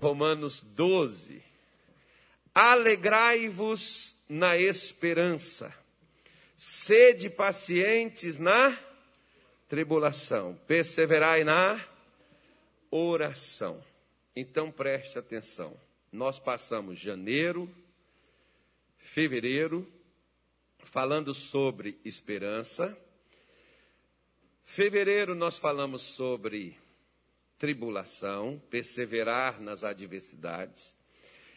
Romanos 12. Alegrai-vos na esperança, sede pacientes na tribulação, perseverai na oração. Então preste atenção. Nós passamos janeiro, fevereiro, falando sobre esperança. Fevereiro nós falamos sobre tribulação, perseverar nas adversidades.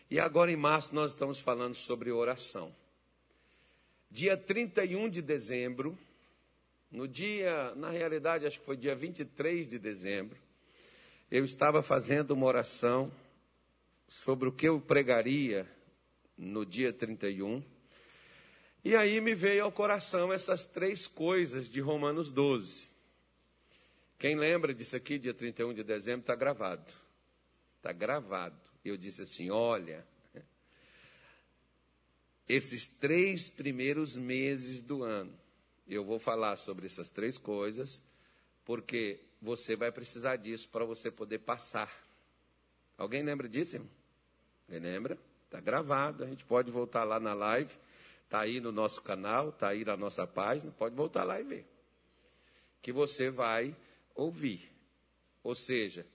E agora em março nós estamos falando sobre oração. Dia 31 de dezembro, no dia, na realidade acho que foi dia 23 de dezembro, eu estava fazendo uma oração sobre o que eu pregaria no dia 31. E aí me veio ao coração essas três coisas de Romanos 12. Quem lembra disso aqui, dia 31 de dezembro, está gravado. Está gravado. Eu disse assim: olha, esses três primeiros meses do ano, eu vou falar sobre essas três coisas, porque você vai precisar disso para você poder passar. Alguém lembra disso? Alguém lembra? Está gravado, a gente pode voltar lá na live, está aí no nosso canal, está aí na nossa página, pode voltar lá e ver. Que você vai ouvir. Ou seja,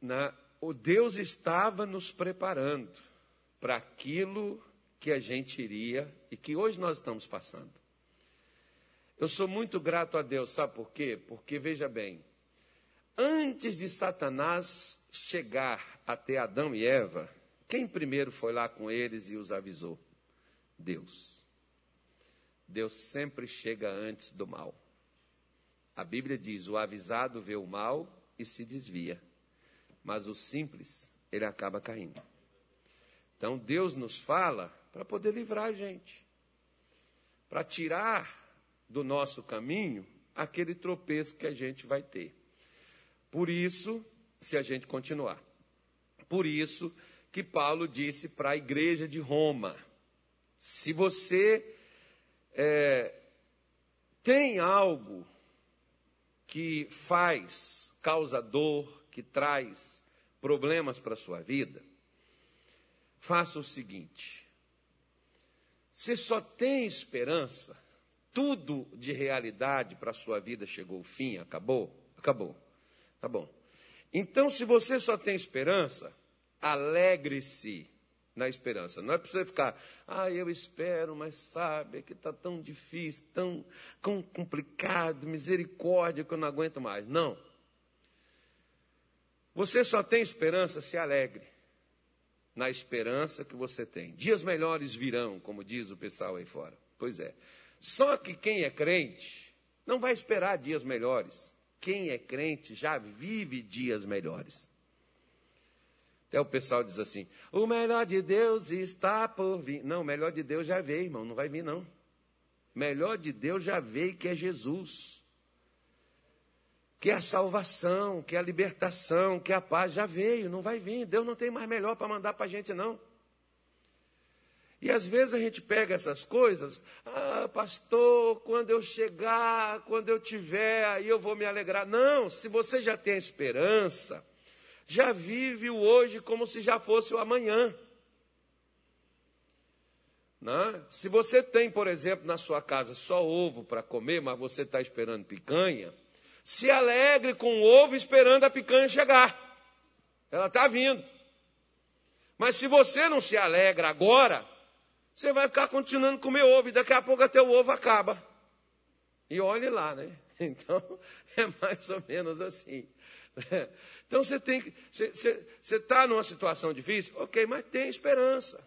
na, o Deus estava nos preparando para aquilo que a gente iria e que hoje nós estamos passando. Eu sou muito grato a Deus, sabe por quê? Porque, veja bem, antes de Satanás chegar até Adão e Eva, quem primeiro foi lá com eles e os avisou? Deus. Deus sempre chega antes do mal. A Bíblia diz: o avisado vê o mal e se desvia, mas o simples, ele acaba caindo. Então Deus nos fala para poder livrar a gente, para tirar do nosso caminho aquele tropeço que a gente vai ter. Por isso, se a gente continuar. Por isso que Paulo disse para a igreja de Roma: se você é, tem algo que faz, causa dor, que traz problemas para a sua vida, faça o seguinte: você só tem esperança, tudo de realidade para a sua vida chegou ao fim, acabou? Acabou. Tá bom. Então, se você só tem esperança, alegre-se na esperança. Não é para você ficar, ah, eu espero, mas sabe, que está tão difícil, tão, tão complicado, misericórdia que eu não aguento mais. Não. Você só tem esperança, se alegre na esperança que você tem. Dias melhores virão, como diz o pessoal aí fora. Pois é. Só que quem é crente não vai esperar dias melhores. Quem é crente já vive dias melhores. Até o pessoal diz assim: o melhor de Deus está por vir. Não, o melhor de Deus já veio, irmão, não vai vir, não. O melhor de Deus já veio, que é Jesus. Que é a salvação, que é a libertação, que é a paz, já veio, não vai vir. Deus não tem mais melhor para mandar para a gente, não. E às vezes a gente pega essas coisas, ah, pastor, quando eu chegar, quando eu tiver, aí eu vou me alegrar. Não, se você já tem esperança, já vive o hoje como se já fosse o amanhã. Né? Se você tem, por exemplo, na sua casa só ovo para comer, mas você está esperando picanha, se alegre com o ovo esperando a picanha chegar. Ela está vindo. Mas se você não se alegra agora, você vai ficar continuando a comer ovo e daqui a pouco até o ovo acaba. E olhe lá, né? Então, é mais ou menos assim. Então você tem. Você está numa situação difícil? Ok, mas tem esperança.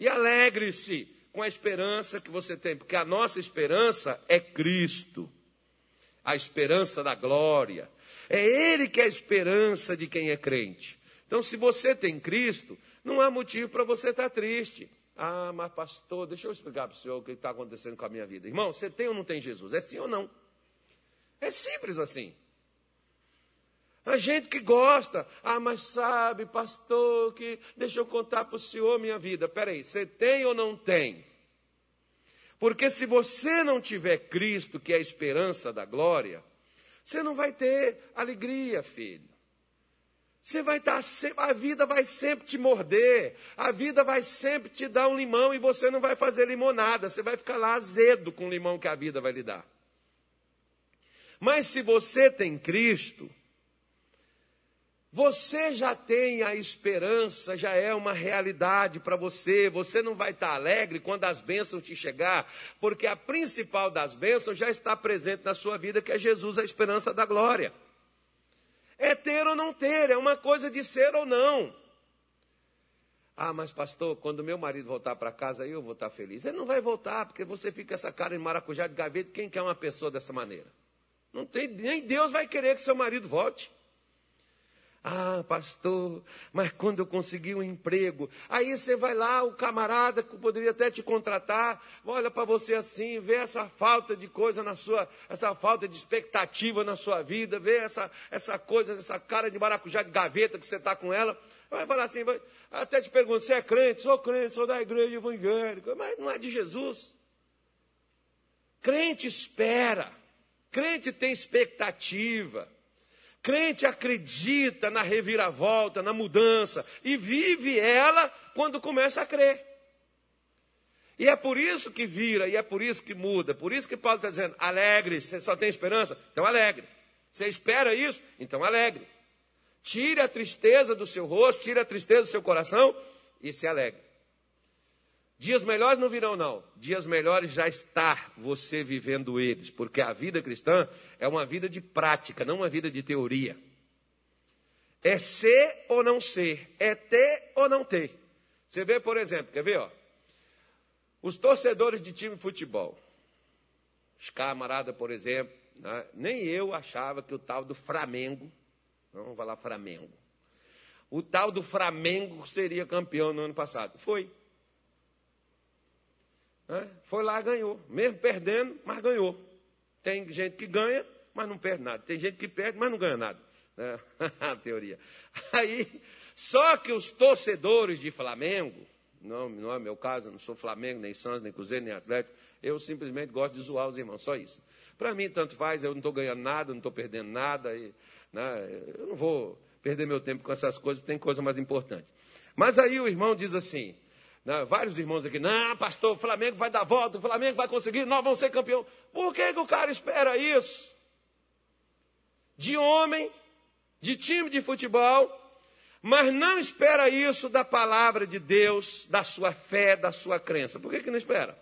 E alegre-se com a esperança que você tem, porque a nossa esperança é Cristo. A esperança da glória. É Ele que é a esperança de quem é crente. Então, se você tem Cristo, não há motivo para você estar triste. Ah, mas pastor, deixa eu explicar para o senhor o que está acontecendo com a minha vida. Irmão, você tem ou não tem Jesus? É sim ou não? É simples assim. A gente que gosta, ah, mas sabe, pastor, que deixa eu contar para o senhor minha vida. Peraí, você tem ou não tem? Porque se você não tiver Cristo, que é a esperança da glória, você não vai ter alegria, filho. Você vai estar sempre, a vida vai sempre te morder, a vida vai sempre te dar um limão e você não vai fazer limonada, você vai ficar lá azedo com o limão que a vida vai lhe dar. Mas se você tem Cristo, você já tem a esperança, já é uma realidade para você. Você não vai estar alegre quando as bênçãos te chegar, porque a principal das bênçãos já está presente na sua vida, que é Jesus, a esperança da glória. É ter ou não ter, é uma coisa de ser ou não. Ah, mas pastor, quando meu marido voltar para casa, eu vou estar feliz. Ele não vai voltar, porque você fica essa cara de maracujá de gaveta. Quem quer uma pessoa dessa maneira? Não tem, nem Deus vai querer que seu marido volte. Ah, pastor, mas quando eu conseguir um emprego, aí você vai lá, o camarada que poderia até te contratar, olha para você assim, vê essa falta de coisa na sua, essa falta de expectativa na sua vida, vê essa, essa coisa, essa cara de maracujá de gaveta que você está com ela, vai falar assim, vai, até te pergunta, você é crente? Sou crente, sou da igreja evangélica, mas não é de Jesus. Crente espera, crente tem expectativa. Crente acredita na reviravolta, na mudança, e vive ela quando começa a crer. E é por isso que vira, e é por isso que muda. Por isso que Paulo está dizendo: alegre, você só tem esperança? Então alegre. Você espera isso? Então alegre. Tire a tristeza do seu rosto, tire a tristeza do seu coração e se alegre. Dias melhores não virão, não. Dias melhores já está você vivendo eles, porque a vida cristã é uma vida de prática, não uma vida de teoria. É ser ou não ser, é ter ou não ter. Você vê, por exemplo, quer ver, ó? Os torcedores de time de futebol. Os camaradas, por exemplo, né? nem eu achava que o tal do Flamengo, vamos falar Flamengo, o tal do Flamengo seria campeão no ano passado. Foi. Foi lá ganhou. Mesmo perdendo, mas ganhou. Tem gente que ganha, mas não perde nada. Tem gente que perde, mas não ganha nada. Né? A teoria. Aí, só que os torcedores de Flamengo, não, não é meu caso, eu não sou Flamengo, nem Santos, nem Cruzeiro, nem Atlético, eu simplesmente gosto de zoar os irmãos, só isso. Para mim, tanto faz, eu não estou ganhando nada, não estou perdendo nada, e, né, eu não vou perder meu tempo com essas coisas, tem coisa mais importante. Mas aí o irmão diz assim: né? Vários irmãos aqui, não, pastor, o Flamengo vai dar volta, o Flamengo vai conseguir, nós vamos ser campeão. Por que, que o cara espera isso? De homem, de time de futebol, mas não espera isso da palavra de Deus, da sua fé, da sua crença. Por que, que não espera?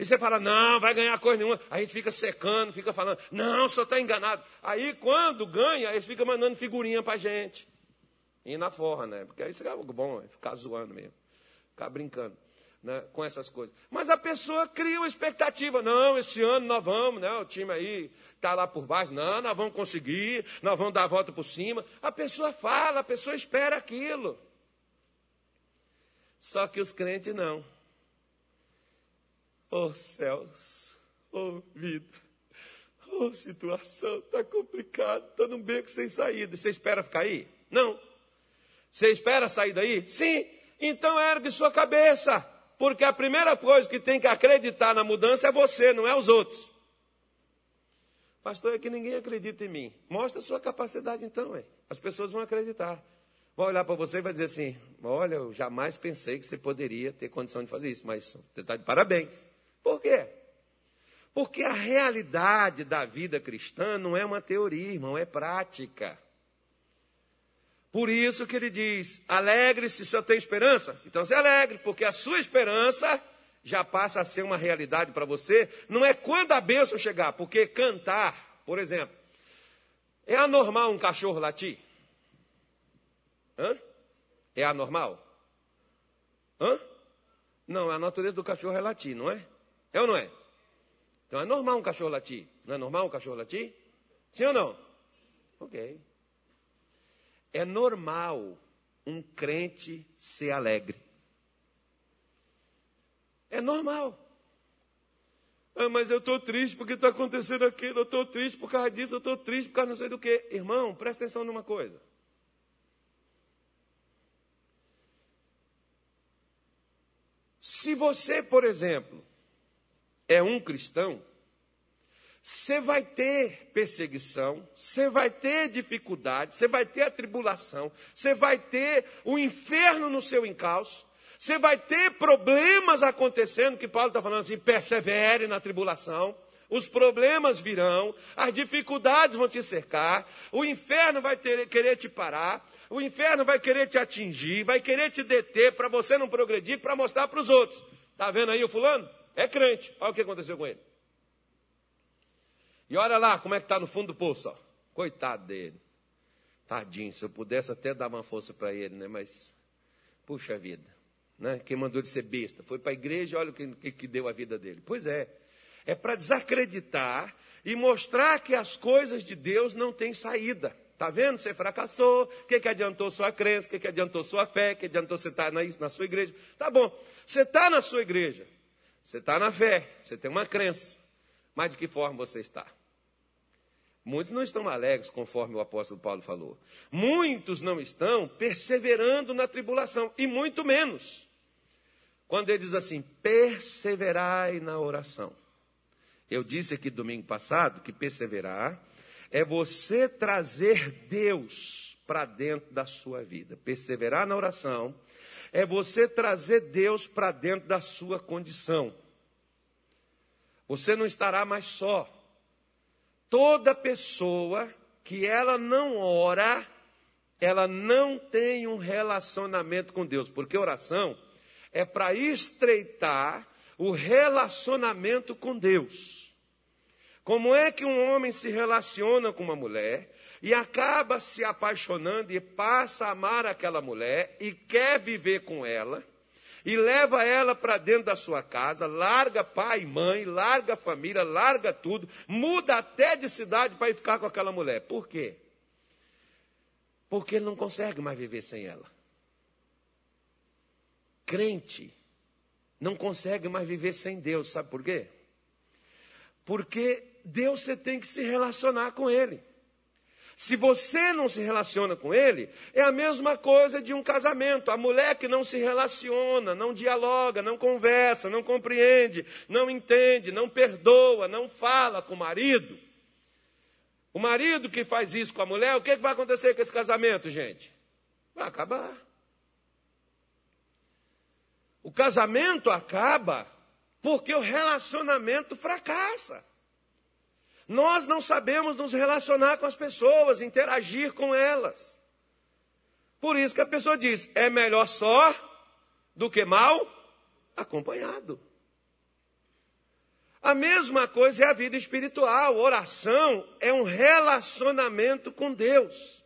E você fala, não, vai ganhar coisa nenhuma. A gente fica secando, fica falando, não, só está enganado. Aí quando ganha, eles ficam mandando figurinha para gente. E na forra, né? Porque aí você fica bom, ficar zoando mesmo ficar brincando né, com essas coisas. Mas a pessoa cria uma expectativa. Não, este ano nós vamos, né, o time aí está lá por baixo. Não, nós vamos conseguir, nós vamos dar a volta por cima. A pessoa fala, a pessoa espera aquilo. Só que os crentes não. Oh céus, oh vida, oh situação, está complicado, está num beco sem saída. Você espera ficar aí? Não. Você espera sair daí? Sim. Então ergue sua cabeça, porque a primeira coisa que tem que acreditar na mudança é você, não é os outros. Pastor, é que ninguém acredita em mim. Mostra sua capacidade então, hein? as pessoas vão acreditar. Vai olhar para você e vai dizer assim: Olha, eu jamais pensei que você poderia ter condição de fazer isso, mas você está de parabéns. Por quê? Porque a realidade da vida cristã não é uma teoria, irmão, é prática. Por isso que ele diz: alegre-se se eu tenho esperança. Então se alegre, porque a sua esperança já passa a ser uma realidade para você. Não é quando a bênção chegar, porque cantar, por exemplo, é anormal um cachorro latir? Hã? É anormal? Hã? Não, a natureza do cachorro é latir, não é? É ou não é? Então é normal um cachorro latir. Não é normal um cachorro latir? Sim ou não? Ok. É normal um crente ser alegre. É normal. Ah, mas eu estou triste porque está acontecendo aquilo, eu estou triste por causa disso, eu estou triste por causa não sei do que. Irmão, presta atenção numa coisa. Se você, por exemplo, é um cristão, você vai ter perseguição, você vai ter dificuldade, você vai ter atribulação, você vai ter o inferno no seu encalço, você vai ter problemas acontecendo, que Paulo está falando assim, persevere na tribulação. Os problemas virão, as dificuldades vão te cercar, o inferno vai ter, querer te parar, o inferno vai querer te atingir, vai querer te deter para você não progredir, para mostrar para os outros. Está vendo aí o fulano? É crente. Olha o que aconteceu com ele. E olha lá como é que está no fundo do poço. Ó. Coitado dele. Tadinho, se eu pudesse até dar uma força para ele, né? Mas, puxa vida. Né? Quem mandou ele ser besta? Foi para a igreja, olha o que, que deu a vida dele. Pois é. É para desacreditar e mostrar que as coisas de Deus não têm saída. Está vendo? Você fracassou. O que, que adiantou sua crença? O que, que adiantou sua fé? O que adiantou você estar tá na, na sua igreja? Tá bom. Você está na sua igreja. Você está na fé. Você tem uma crença. Mas de que forma você está? Muitos não estão alegres, conforme o apóstolo Paulo falou. Muitos não estão perseverando na tribulação, e muito menos. Quando ele diz assim: perseverai na oração. Eu disse aqui domingo passado que perseverar é você trazer Deus para dentro da sua vida. Perseverar na oração é você trazer Deus para dentro da sua condição. Você não estará mais só toda pessoa que ela não ora, ela não tem um relacionamento com Deus, porque oração é para estreitar o relacionamento com Deus. Como é que um homem se relaciona com uma mulher e acaba se apaixonando e passa a amar aquela mulher e quer viver com ela? E leva ela para dentro da sua casa, larga pai e mãe, larga a família, larga tudo, muda até de cidade para ir ficar com aquela mulher. Por quê? Porque ele não consegue mais viver sem ela. Crente não consegue mais viver sem Deus, sabe por quê? Porque Deus você tem que se relacionar com Ele. Se você não se relaciona com ele, é a mesma coisa de um casamento. A mulher que não se relaciona, não dialoga, não conversa, não compreende, não entende, não perdoa, não fala com o marido. O marido que faz isso com a mulher, o que vai acontecer com esse casamento, gente? Vai acabar. O casamento acaba porque o relacionamento fracassa. Nós não sabemos nos relacionar com as pessoas, interagir com elas. Por isso que a pessoa diz: é melhor só do que mal acompanhado. A mesma coisa é a vida espiritual. Oração é um relacionamento com Deus.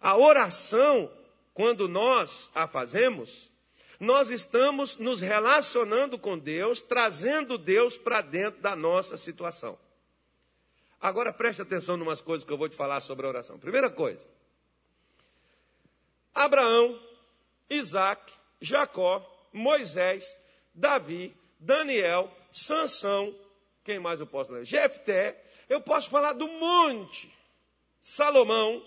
A oração, quando nós a fazemos, nós estamos nos relacionando com Deus, trazendo Deus para dentro da nossa situação. Agora preste atenção em umas coisas que eu vou te falar sobre a oração. Primeira coisa: Abraão, Isaac, Jacó, Moisés, Davi, Daniel, Sansão, quem mais eu posso ler? Jefté, eu posso falar do monte, Salomão,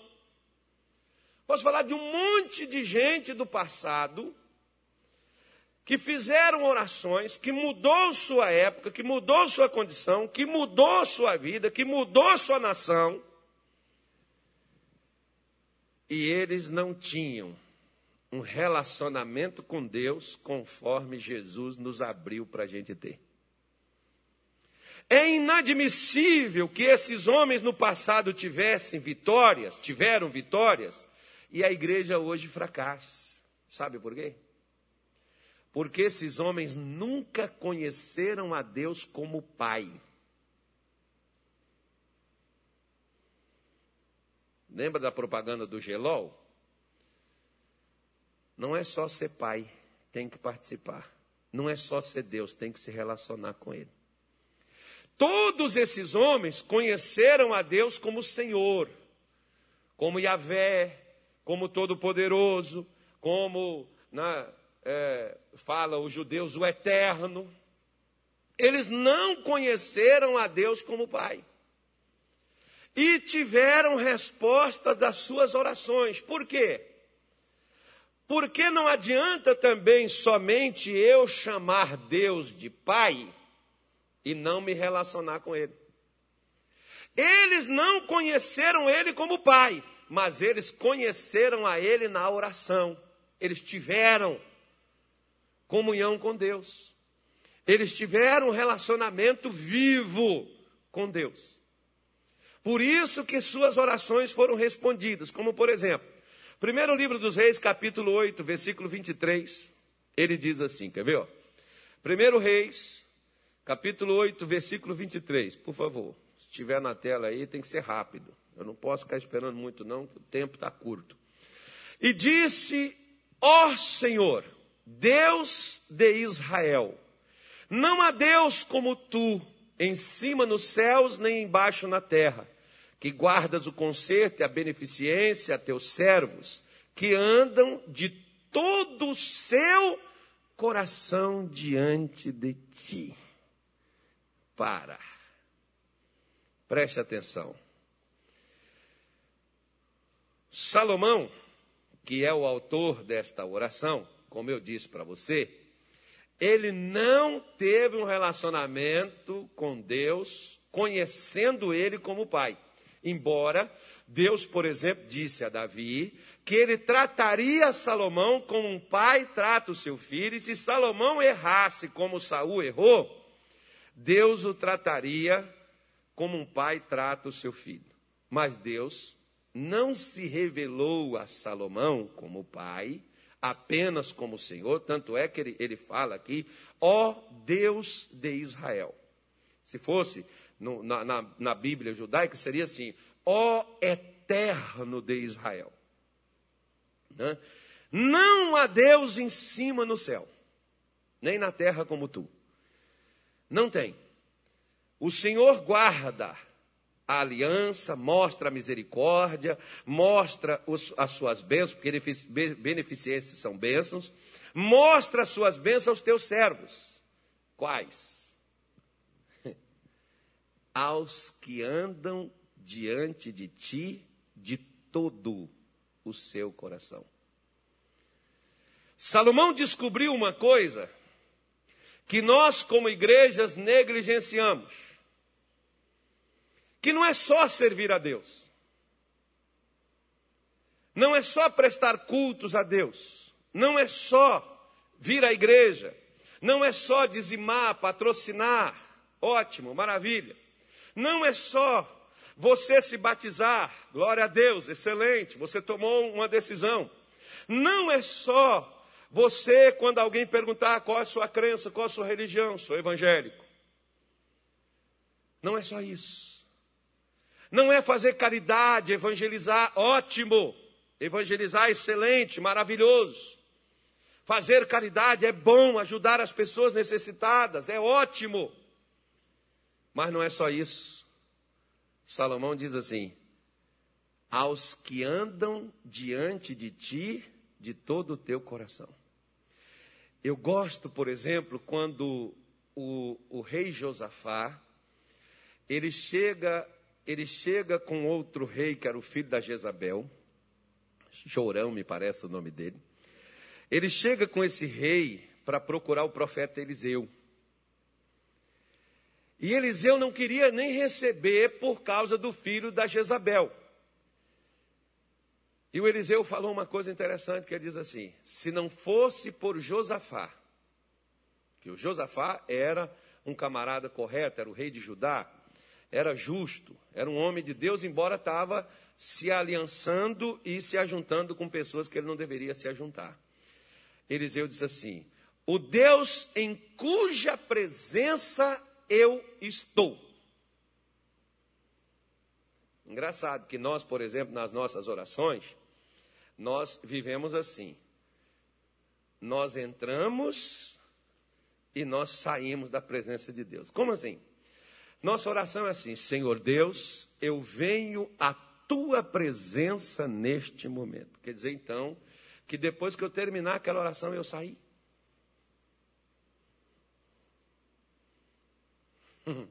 posso falar de um monte de gente do passado que fizeram orações, que mudou sua época, que mudou sua condição, que mudou sua vida, que mudou sua nação. E eles não tinham um relacionamento com Deus conforme Jesus nos abriu para a gente ter. É inadmissível que esses homens no passado tivessem vitórias, tiveram vitórias, e a igreja hoje fracasse. Sabe por quê? Porque esses homens nunca conheceram a Deus como Pai. Lembra da propaganda do Gelol? Não é só ser pai, tem que participar. Não é só ser Deus, tem que se relacionar com Ele. Todos esses homens conheceram a Deus como Senhor, como Yahvé, como Todo-Poderoso, como na, é, fala os judeus, o eterno. Eles não conheceram a Deus como Pai. E tiveram respostas das suas orações. Por quê? Porque não adianta também somente eu chamar Deus de Pai e não me relacionar com Ele. Eles não conheceram ele como pai, mas eles conheceram a ele na oração. Eles tiveram comunhão com Deus. Eles tiveram um relacionamento vivo com Deus. Por isso que suas orações foram respondidas, como por exemplo, primeiro livro dos Reis, capítulo 8, versículo 23, ele diz assim, quer ver? Primeiro Reis, capítulo 8, versículo 23, por favor. Se estiver na tela aí, tem que ser rápido. Eu não posso ficar esperando muito, não, o tempo está curto. E disse: Ó Senhor, Deus de Israel, não há Deus como tu, em cima nos céus, nem embaixo na terra, que guardas o conserto e a beneficência a teus servos, que andam de todo o seu coração diante de ti. Para. Preste atenção. Salomão, que é o autor desta oração, como eu disse para você, ele não teve um relacionamento com Deus, conhecendo ele como pai. Embora Deus, por exemplo, disse a Davi que ele trataria Salomão como um pai trata o seu filho, e se Salomão errasse como Saul errou, Deus o trataria como um pai trata o seu filho. Mas Deus não se revelou a Salomão como pai, apenas como Senhor, tanto é que ele, ele fala aqui, ó Deus de Israel. Se fosse no, na, na, na Bíblia judaica, seria assim, ó eterno de Israel. Né? Não há Deus em cima no céu, nem na terra como tu. Não tem. O Senhor guarda a aliança, mostra a misericórdia, mostra os, as suas bênçãos, porque beneficências são bênçãos, mostra as suas bênçãos aos teus servos. Quais? Aos que andam diante de ti de todo o seu coração. Salomão descobriu uma coisa que nós, como igrejas, negligenciamos que não é só servir a Deus, não é só prestar cultos a Deus, não é só vir à igreja, não é só dizimar, patrocinar, ótimo, maravilha, não é só você se batizar, glória a Deus, excelente, você tomou uma decisão. Não é só você, quando alguém perguntar qual é a sua crença, qual é a sua religião, sou evangélico. Não é só isso. Não é fazer caridade, evangelizar, ótimo. Evangelizar, excelente, maravilhoso. Fazer caridade é bom, ajudar as pessoas necessitadas, é ótimo. Mas não é só isso. Salomão diz assim: aos que andam diante de ti de todo o teu coração. Eu gosto, por exemplo, quando o, o rei Josafá, ele chega ele chega com outro rei, que era o filho da Jezabel, Jorão, me parece o nome dele. Ele chega com esse rei para procurar o profeta Eliseu. E Eliseu não queria nem receber por causa do filho da Jezabel. E o Eliseu falou uma coisa interessante que ele diz assim: se não fosse por Josafá, que o Josafá era um camarada correto, era o rei de Judá, era justo, era um homem de Deus, embora estava se aliançando e se ajuntando com pessoas que ele não deveria se ajuntar. Eliseu diz assim: O Deus em cuja presença eu estou. Engraçado que nós, por exemplo, nas nossas orações, nós vivemos assim. Nós entramos e nós saímos da presença de Deus. Como assim? Nossa oração é assim: Senhor Deus, eu venho à tua presença neste momento. Quer dizer, então, que depois que eu terminar aquela oração, eu saí.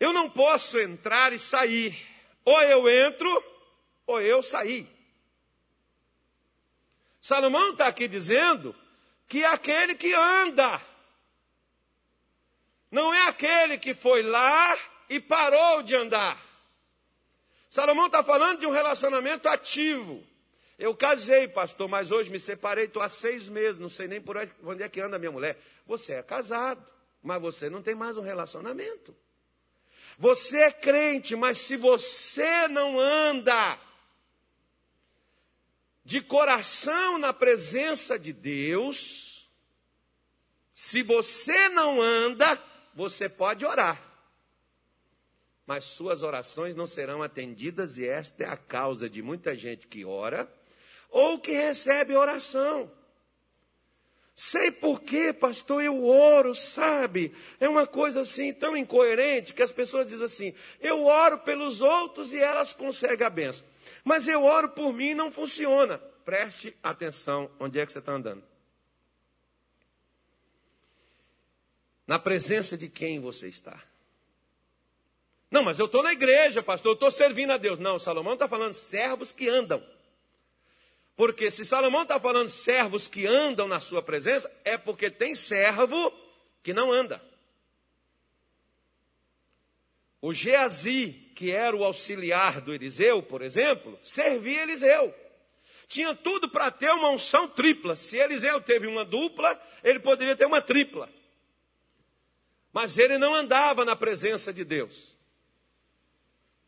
Eu não posso entrar e sair. Ou eu entro, ou eu saí. Salomão está aqui dizendo que é aquele que anda não é aquele que foi lá e parou de andar. Salomão está falando de um relacionamento ativo. Eu casei, pastor, mas hoje me separei, estou há seis meses, não sei nem por onde é que anda minha mulher. Você é casado, mas você não tem mais um relacionamento. Você é crente, mas se você não anda de coração na presença de Deus, se você não anda, você pode orar, mas suas orações não serão atendidas, e esta é a causa de muita gente que ora ou que recebe oração. Sei por quê, pastor, eu oro, sabe? É uma coisa assim tão incoerente que as pessoas dizem assim: eu oro pelos outros e elas conseguem a benção. Mas eu oro por mim e não funciona. Preste atenção onde é que você está andando. Na presença de quem você está. Não, mas eu estou na igreja, pastor, eu estou servindo a Deus. Não, Salomão está falando servos que andam. Porque se Salomão está falando servos que andam na sua presença, é porque tem servo que não anda. O Geazi, que era o auxiliar do Eliseu, por exemplo, servia Eliseu. Tinha tudo para ter uma unção tripla. Se Eliseu teve uma dupla, ele poderia ter uma tripla. Mas ele não andava na presença de Deus.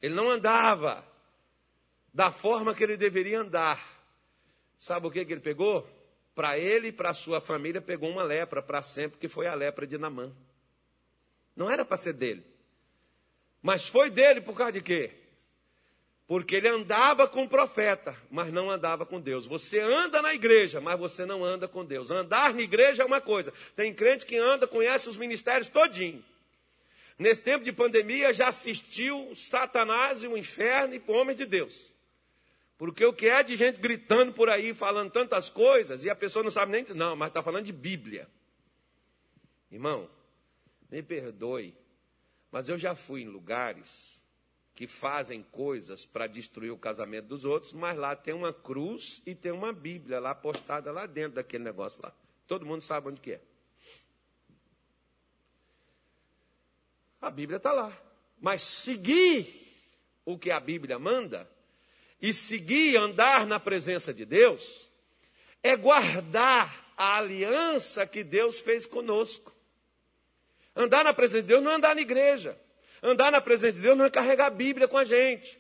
Ele não andava da forma que ele deveria andar. Sabe o que, que ele pegou? Para ele e para sua família, pegou uma lepra para sempre, que foi a lepra de Namã. Não era para ser dele. Mas foi dele por causa de quê? Porque ele andava com o profeta, mas não andava com Deus. Você anda na igreja, mas você não anda com Deus. Andar na igreja é uma coisa. Tem crente que anda, conhece os ministérios todinho. Nesse tempo de pandemia já assistiu Satanás e o inferno e homens de Deus. Porque o que é de gente gritando por aí, falando tantas coisas, e a pessoa não sabe nem. Não, mas está falando de Bíblia. Irmão, me perdoe, mas eu já fui em lugares que fazem coisas para destruir o casamento dos outros, mas lá tem uma cruz e tem uma Bíblia lá postada lá dentro daquele negócio lá. Todo mundo sabe onde que é. A Bíblia está lá. Mas seguir o que a Bíblia manda e seguir andar na presença de Deus é guardar a aliança que Deus fez conosco. Andar na presença de Deus não é andar na igreja. Andar na presença de Deus não é carregar a Bíblia com a gente.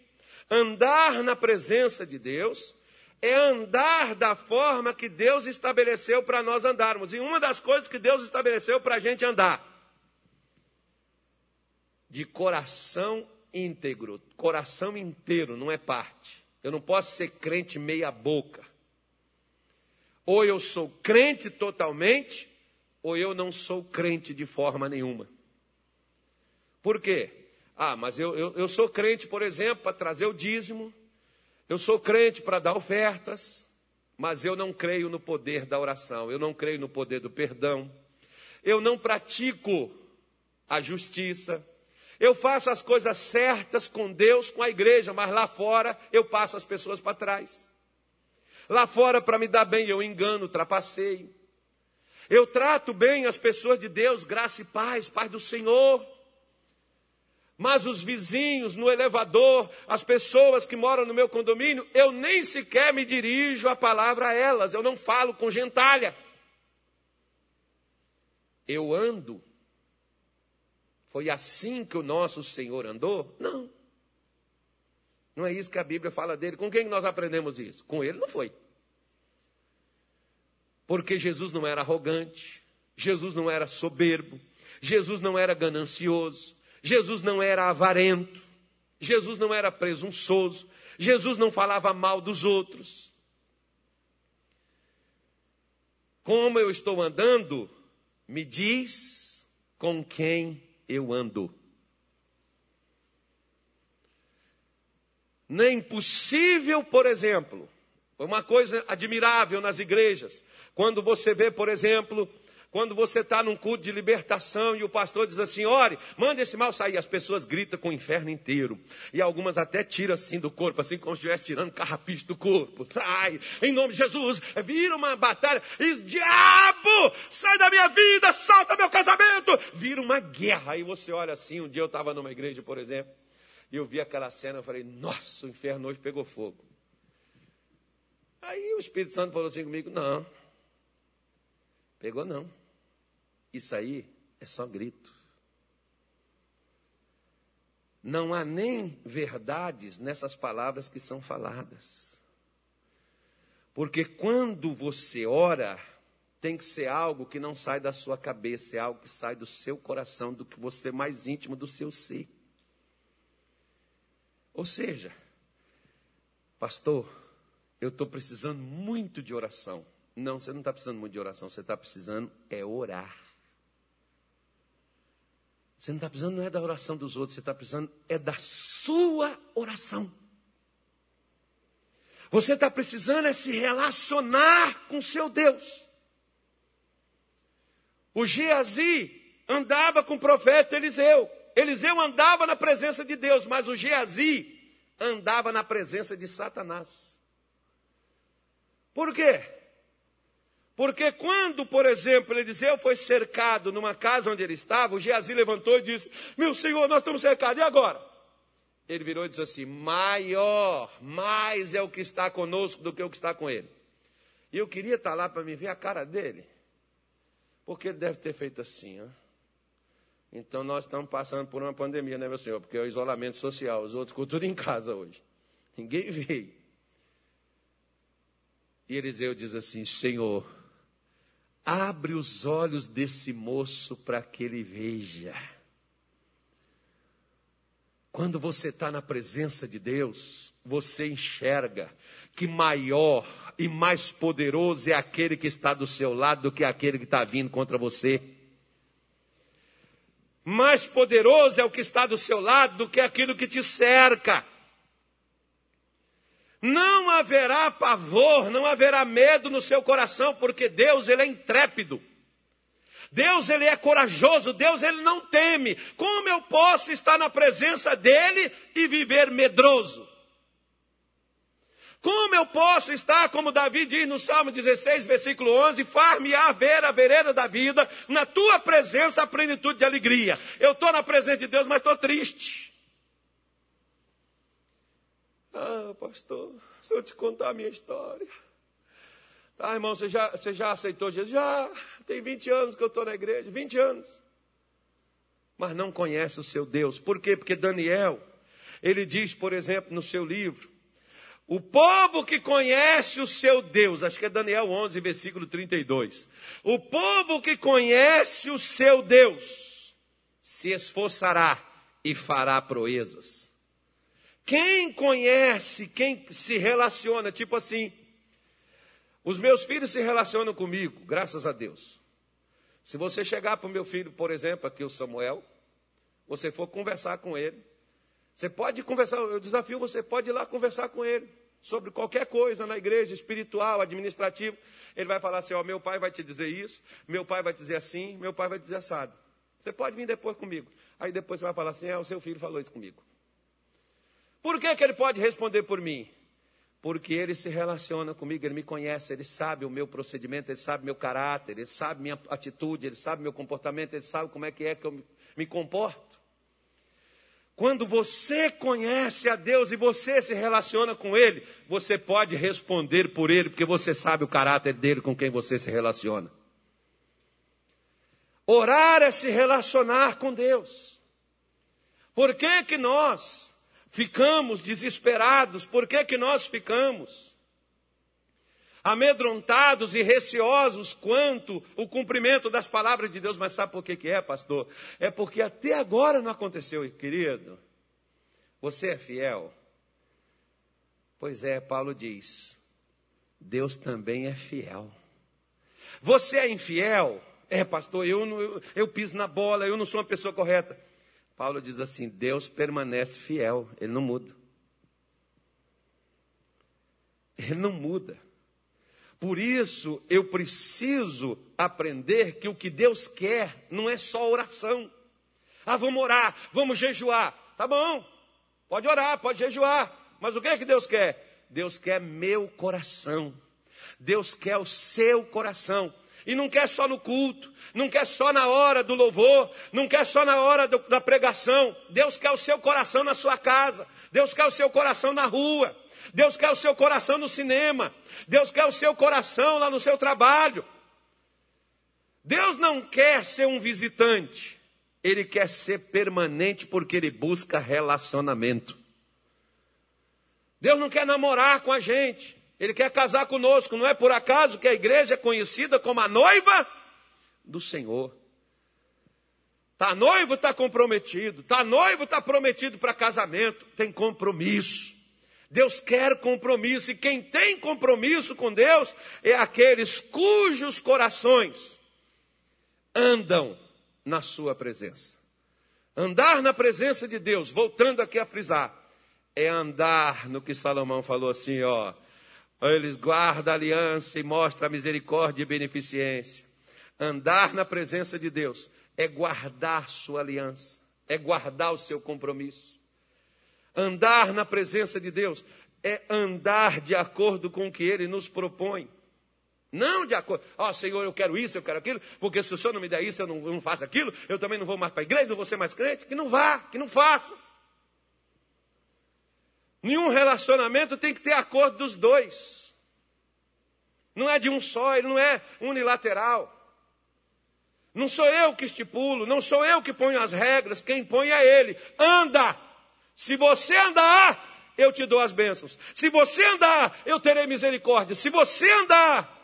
Andar na presença de Deus é andar da forma que Deus estabeleceu para nós andarmos. E uma das coisas que Deus estabeleceu para a gente andar, de coração íntegro, coração inteiro, não é parte. Eu não posso ser crente meia boca. Ou eu sou crente totalmente, ou eu não sou crente de forma nenhuma. Por quê? Ah, mas eu, eu, eu sou crente, por exemplo, para trazer o dízimo, eu sou crente para dar ofertas, mas eu não creio no poder da oração, eu não creio no poder do perdão, eu não pratico a justiça, eu faço as coisas certas com Deus, com a igreja, mas lá fora eu passo as pessoas para trás. Lá fora, para me dar bem, eu engano, trapaceio. Eu trato bem as pessoas de Deus, graça e paz, paz do Senhor. Mas os vizinhos no elevador, as pessoas que moram no meu condomínio, eu nem sequer me dirijo a palavra a elas, eu não falo com gentalha. Eu ando foi assim que o nosso Senhor andou? Não. Não é isso que a Bíblia fala dele. Com quem nós aprendemos isso? Com ele não foi. Porque Jesus não era arrogante, Jesus não era soberbo, Jesus não era ganancioso, Jesus não era avarento, Jesus não era presunçoso, Jesus não falava mal dos outros. Como eu estou andando, me diz com quem eu ando. Nem possível, por exemplo, uma coisa admirável nas igrejas, quando você vê, por exemplo, Quando você está num culto de libertação e o pastor diz assim: ore, manda esse mal sair. As pessoas gritam com o inferno inteiro. E algumas até tiram assim do corpo, assim como se estivesse tirando carrapicho do corpo. Sai, em nome de Jesus. Vira uma batalha. E diabo, sai da minha vida, solta meu casamento. Vira uma guerra. Aí você olha assim. Um dia eu estava numa igreja, por exemplo, e eu vi aquela cena. Eu falei: nossa, o inferno hoje pegou fogo. Aí o Espírito Santo falou assim comigo: não. Pegou não. Isso aí é só grito. Não há nem verdades nessas palavras que são faladas. Porque quando você ora, tem que ser algo que não sai da sua cabeça, é algo que sai do seu coração, do que você mais íntimo do seu ser. Ou seja, pastor, eu estou precisando muito de oração. Não, você não está precisando muito de oração, você está precisando é orar. Você não está precisando não é da oração dos outros, você está precisando é da sua oração. Você está precisando é se relacionar com seu Deus. O Geazi andava com o profeta Eliseu. Eliseu andava na presença de Deus, mas o Geazi andava na presença de Satanás. Por quê? Porque quando, por exemplo, Eliseu foi cercado numa casa onde ele estava, o Geazi levantou e disse: Meu senhor, nós estamos cercados, e agora? Ele virou e disse assim: Maior, mais é o que está conosco do que o que está com ele. E eu queria estar lá para me ver a cara dele, porque ele deve ter feito assim, ó. Então nós estamos passando por uma pandemia, né, meu senhor? Porque é o isolamento social, os outros ficam tudo em casa hoje. Ninguém veio. E Eliseu diz assim: Senhor, Abre os olhos desse moço para que ele veja. Quando você está na presença de Deus, você enxerga que maior e mais poderoso é aquele que está do seu lado do que aquele que está vindo contra você. Mais poderoso é o que está do seu lado do que aquilo que te cerca. Não haverá pavor, não haverá medo no seu coração, porque Deus ele é intrépido. Deus ele é corajoso, Deus ele não teme. Como eu posso estar na presença dele e viver medroso? Como eu posso estar, como Davi diz no Salmo 16, versículo 11, far-me-á ver a vereda da vida, na tua presença a plenitude de alegria. Eu estou na presença de Deus, mas estou triste. Ah, pastor, se eu te contar a minha história. Tá, irmão, você já, você já aceitou Jesus? Já, tem 20 anos que eu estou na igreja, 20 anos. Mas não conhece o seu Deus. Por quê? Porque Daniel, ele diz, por exemplo, no seu livro, o povo que conhece o seu Deus, acho que é Daniel 11, versículo 32. O povo que conhece o seu Deus se esforçará e fará proezas. Quem conhece, quem se relaciona, tipo assim, os meus filhos se relacionam comigo, graças a Deus. Se você chegar para o meu filho, por exemplo, aqui o Samuel, você for conversar com ele, você pode conversar, eu desafio você, pode ir lá conversar com ele sobre qualquer coisa na igreja, espiritual, administrativo. Ele vai falar assim: Ó, meu pai vai te dizer isso, meu pai vai dizer assim, meu pai vai dizer assado. Você pode vir depois comigo. Aí depois você vai falar assim: É, o seu filho falou isso comigo. Por que, que ele pode responder por mim? Porque ele se relaciona comigo, ele me conhece, ele sabe o meu procedimento, ele sabe meu caráter, ele sabe minha atitude, ele sabe meu comportamento, ele sabe como é que é que eu me comporto. Quando você conhece a Deus e você se relaciona com Ele, você pode responder por Ele, porque você sabe o caráter dele com quem você se relaciona. Orar é se relacionar com Deus. Por que que nós ficamos desesperados. Por que, que nós ficamos? Amedrontados e receosos quanto o cumprimento das palavras de Deus. Mas sabe por que, que é, pastor? É porque até agora não aconteceu, querido. Você é fiel? Pois é, Paulo diz: Deus também é fiel. Você é infiel? É, pastor, eu, não, eu, eu piso na bola, eu não sou uma pessoa correta. Paulo diz assim: Deus permanece fiel, ele não muda. Ele não muda. Por isso, eu preciso aprender que o que Deus quer não é só oração. Ah, vamos orar, vamos jejuar. Tá bom, pode orar, pode jejuar. Mas o que é que Deus quer? Deus quer meu coração. Deus quer o seu coração. E não quer só no culto, não quer só na hora do louvor, não quer só na hora do, da pregação. Deus quer o seu coração na sua casa, Deus quer o seu coração na rua, Deus quer o seu coração no cinema, Deus quer o seu coração lá no seu trabalho. Deus não quer ser um visitante, Ele quer ser permanente porque Ele busca relacionamento. Deus não quer namorar com a gente, ele quer casar conosco. Não é por acaso que a igreja é conhecida como a noiva do Senhor. Está noivo, está comprometido. Está noivo, está prometido para casamento. Tem compromisso. Deus quer compromisso. E quem tem compromisso com Deus é aqueles cujos corações andam na sua presença. Andar na presença de Deus, voltando aqui a frisar, é andar no que Salomão falou assim, ó eles guardam a aliança e mostram a misericórdia e beneficência. Andar na presença de Deus é guardar sua aliança, é guardar o seu compromisso. Andar na presença de Deus é andar de acordo com o que Ele nos propõe. Não de acordo, ó oh, Senhor, eu quero isso, eu quero aquilo, porque se o Senhor não me der isso, eu não, eu não faço aquilo, eu também não vou mais para a igreja, não vou ser mais crente. Que não vá, que não faça. Nenhum relacionamento tem que ter acordo dos dois. Não é de um só, ele não é unilateral. Não sou eu que estipulo, não sou eu que ponho as regras, quem põe é ele. Anda! Se você andar, eu te dou as bênçãos. Se você andar, eu terei misericórdia. Se você andar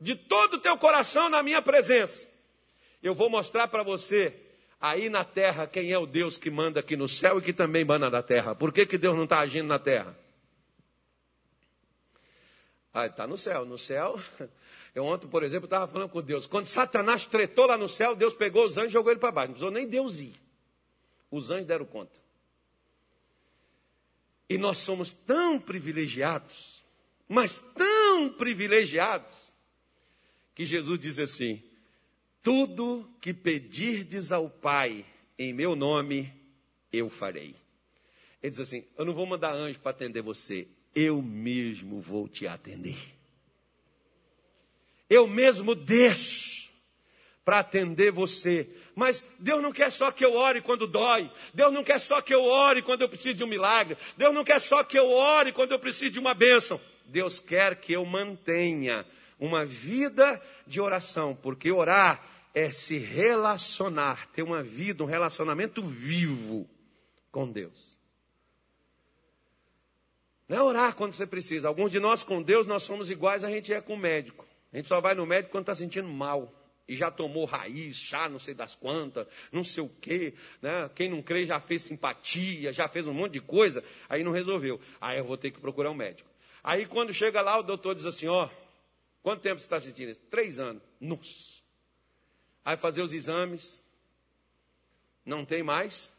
de todo o teu coração na minha presença, eu vou mostrar para você aí na terra quem é o Deus que manda aqui no céu e que também manda na terra. Por que, que Deus não está agindo na terra? Ah, está no céu. No céu, eu ontem, por exemplo, estava falando com Deus. Quando Satanás tretou lá no céu, Deus pegou os anjos e jogou ele para baixo. Não precisou nem Deus ir. Os anjos deram conta. E nós somos tão privilegiados, mas tão privilegiados, que Jesus diz assim: tudo que pedirdes ao Pai em meu nome, eu farei. Ele diz assim: Eu não vou mandar anjo para atender você, eu mesmo vou te atender. Eu mesmo deixo para atender você. Mas Deus não quer só que eu ore quando dói. Deus não quer só que eu ore quando eu preciso de um milagre. Deus não quer só que eu ore quando eu preciso de uma bênção. Deus quer que eu mantenha uma vida de oração, porque orar é se relacionar, ter uma vida, um relacionamento vivo com Deus. Não é orar quando você precisa. Alguns de nós com Deus, nós somos iguais a gente é com o médico. A gente só vai no médico quando está sentindo mal. E já tomou raiz, chá, não sei das quantas, não sei o quê. Né? Quem não crê já fez simpatia, já fez um monte de coisa, aí não resolveu. Aí eu vou ter que procurar um médico. Aí quando chega lá, o doutor diz assim: ó, quanto tempo você está sentindo isso? Três anos. Nossa. Aí fazer os exames. Não tem mais.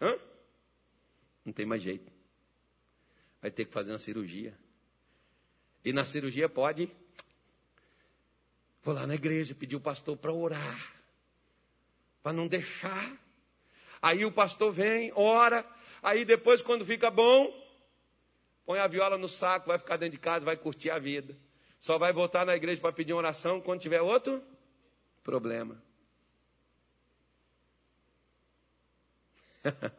Hã? Não tem mais jeito. Vai ter que fazer uma cirurgia. E na cirurgia pode. Vou lá na igreja pedir o pastor para orar. Para não deixar. Aí o pastor vem, ora. Aí depois, quando fica bom, põe a viola no saco, vai ficar dentro de casa, vai curtir a vida. Só vai voltar na igreja para pedir oração quando tiver outro problema.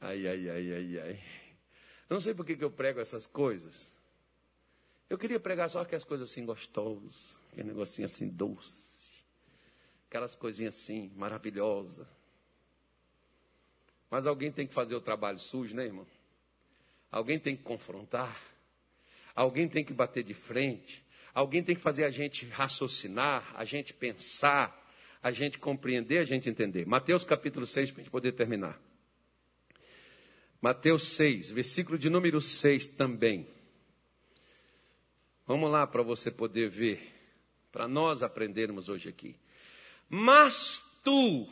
ai, ai, ai, ai, ai. Eu não sei por que, que eu prego essas coisas. Eu queria pregar só aquelas coisas assim gostosas, aquele negocinho assim doce, aquelas coisinhas assim maravilhosas. Mas alguém tem que fazer o trabalho sujo, né, irmão? Alguém tem que confrontar. Alguém tem que bater de frente. Alguém tem que fazer a gente raciocinar, a gente pensar, a gente compreender, a gente entender. Mateus capítulo 6, para a gente poder terminar. Mateus 6, versículo de número 6 também. Vamos lá para você poder ver, para nós aprendermos hoje aqui. Mas tu,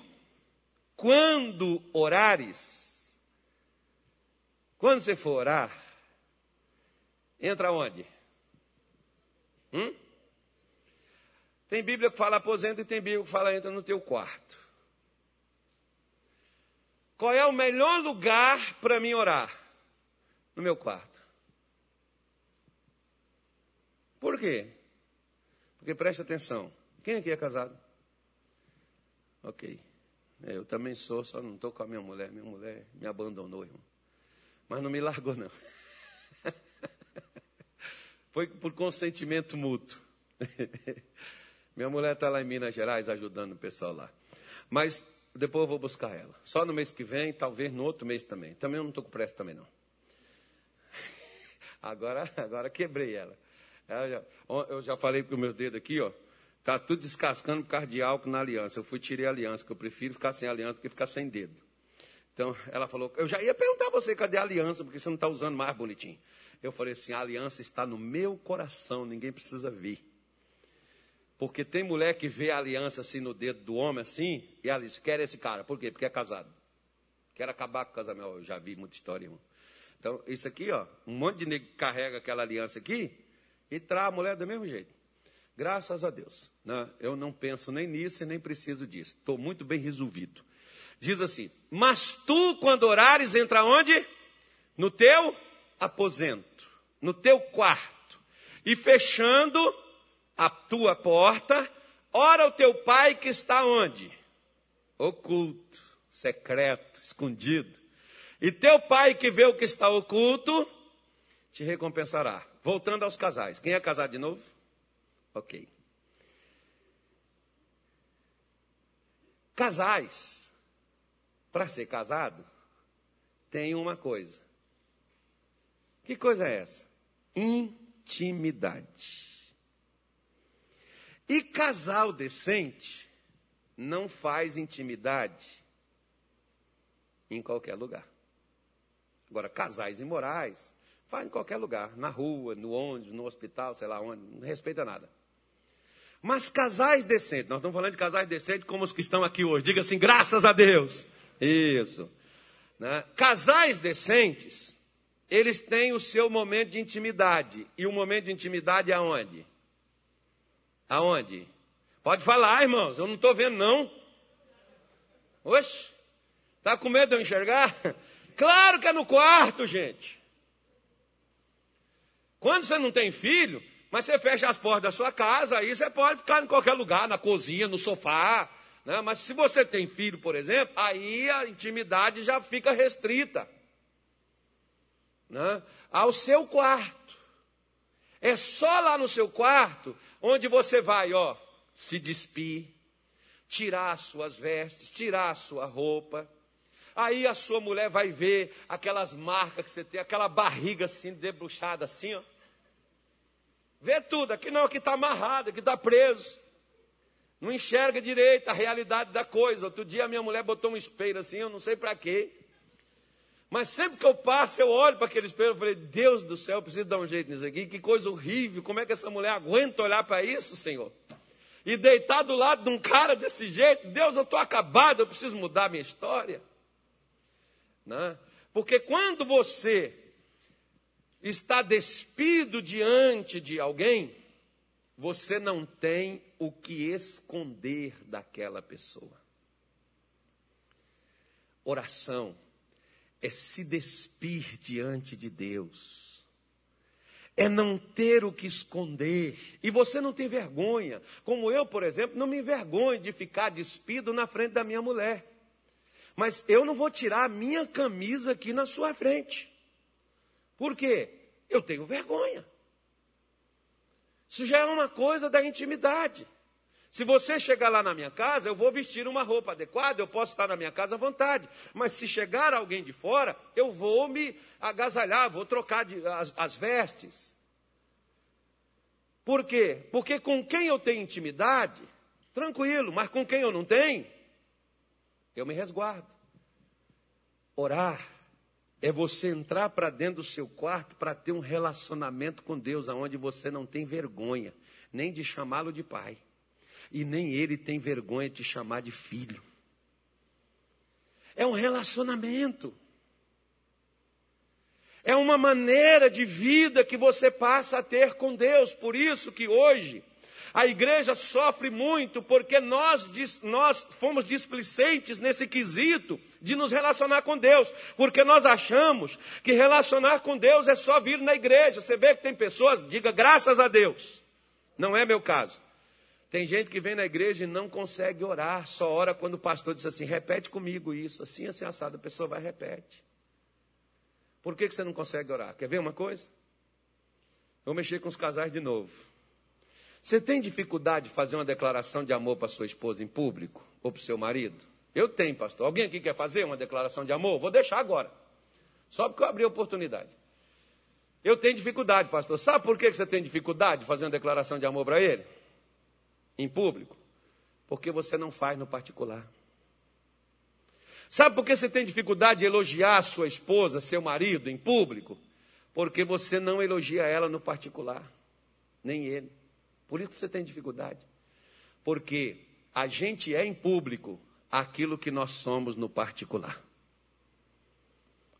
quando orares, quando você for orar, entra onde? Hum? Tem Bíblia que fala aposenta e tem Bíblia que fala entra no teu quarto. Qual é o melhor lugar para mim orar? No meu quarto. Por quê? Porque presta atenção. Quem aqui é casado? Ok. É, eu também sou, só não estou com a minha mulher. Minha mulher me abandonou, irmão. Mas não me largou, não. Foi por consentimento mútuo. Minha mulher está lá em Minas Gerais ajudando o pessoal lá. Mas depois eu vou buscar ela. Só no mês que vem, talvez no outro mês também. Também eu não estou com pressa também não. Agora, agora quebrei ela. Eu já falei com meus dedos aqui, ó. Tá tudo descascando por causa de álcool na aliança. Eu fui tirei a aliança, que eu prefiro ficar sem aliança do que ficar sem dedo. Então, ela falou, eu já ia perguntar a você, cadê a aliança? Porque você não está usando mais bonitinho. Eu falei assim, a aliança está no meu coração, ninguém precisa ver. Porque tem mulher que vê a aliança assim no dedo do homem assim, e ela diz, quer esse cara. Por quê? Porque é casado. Quer acabar com o casamento. Eu já vi muita história, irmão. Então, isso aqui, ó, um monte de negro carrega aquela aliança aqui e traz a mulher do mesmo jeito. Graças a Deus. Né? Eu não penso nem nisso e nem preciso disso. Estou muito bem resolvido. Diz assim: Mas tu, quando orares, entra onde? No teu aposento, no teu quarto, e fechando a tua porta, ora o teu pai que está onde? Oculto, secreto, escondido. E teu pai que vê o que está oculto, te recompensará. Voltando aos casais. Quem é casado de novo? Ok. Casais, para ser casado, tem uma coisa. Que coisa é essa? Intimidade. E casal decente não faz intimidade em qualquer lugar. Agora, casais imorais faz em qualquer lugar, na rua, no ônibus, no hospital, sei lá onde, não respeita nada. Mas casais decentes, nós estamos falando de casais decentes como os que estão aqui hoje. Diga assim, graças a Deus. Isso. Né? Casais decentes, eles têm o seu momento de intimidade. E o momento de intimidade é aonde? Aonde? Pode falar, irmãos, eu não estou vendo, não. Oxe, está com medo de eu enxergar? Claro que é no quarto, gente. Quando você não tem filho, mas você fecha as portas da sua casa, aí você pode ficar em qualquer lugar, na cozinha, no sofá. Né? Mas se você tem filho, por exemplo, aí a intimidade já fica restrita né? ao seu quarto. É só lá no seu quarto onde você vai, ó, se despir, tirar as suas vestes, tirar a sua roupa. Aí a sua mulher vai ver aquelas marcas que você tem, aquela barriga assim, debruxada assim, ó. Vê tudo, aqui não, aqui está amarrado, aqui está preso. Não enxerga direito a realidade da coisa. Outro dia a minha mulher botou um espelho assim, eu não sei para quê. Mas sempre que eu passo, eu olho para aquele espelho e falei, Deus do céu, eu preciso dar um jeito nisso aqui. Que coisa horrível, como é que essa mulher aguenta olhar para isso, Senhor? E deitar do lado de um cara desse jeito, Deus, eu estou acabado, eu preciso mudar a minha história. Né? Porque quando você está despido diante de alguém, você não tem o que esconder daquela pessoa. Oração é se despir diante de Deus, é não ter o que esconder, e você não tem vergonha, como eu, por exemplo, não me envergonho de ficar despido na frente da minha mulher, mas eu não vou tirar a minha camisa aqui na sua frente, por quê? Eu tenho vergonha. Isso já é uma coisa da intimidade. Se você chegar lá na minha casa, eu vou vestir uma roupa adequada, eu posso estar na minha casa à vontade. Mas se chegar alguém de fora, eu vou me agasalhar, vou trocar de, as, as vestes. Por quê? Porque com quem eu tenho intimidade, tranquilo, mas com quem eu não tenho, eu me resguardo. Orar é você entrar para dentro do seu quarto para ter um relacionamento com Deus, aonde você não tem vergonha nem de chamá-lo de pai e nem ele tem vergonha de chamar de filho. É um relacionamento. É uma maneira de vida que você passa a ter com Deus. Por isso que hoje a igreja sofre muito porque nós, nós fomos displicentes nesse quesito de nos relacionar com Deus, porque nós achamos que relacionar com Deus é só vir na igreja. Você vê que tem pessoas, diga graças a Deus. Não é meu caso. Tem gente que vem na igreja e não consegue orar, só ora quando o pastor diz assim: repete comigo isso, assim, assim, assado. A pessoa vai e repete. Por que, que você não consegue orar? Quer ver uma coisa? Vou mexer com os casais de novo. Você tem dificuldade de fazer uma declaração de amor para sua esposa em público ou para o seu marido? Eu tenho, pastor. Alguém aqui quer fazer uma declaração de amor? Vou deixar agora. Só porque eu abri a oportunidade. Eu tenho dificuldade, pastor. Sabe por que você tem dificuldade de fazer uma declaração de amor para ele? Em público? Porque você não faz no particular. Sabe por que você tem dificuldade de elogiar sua esposa, seu marido, em público? Porque você não elogia ela no particular, nem ele. Por isso que você tem dificuldade. Porque a gente é em público aquilo que nós somos no particular.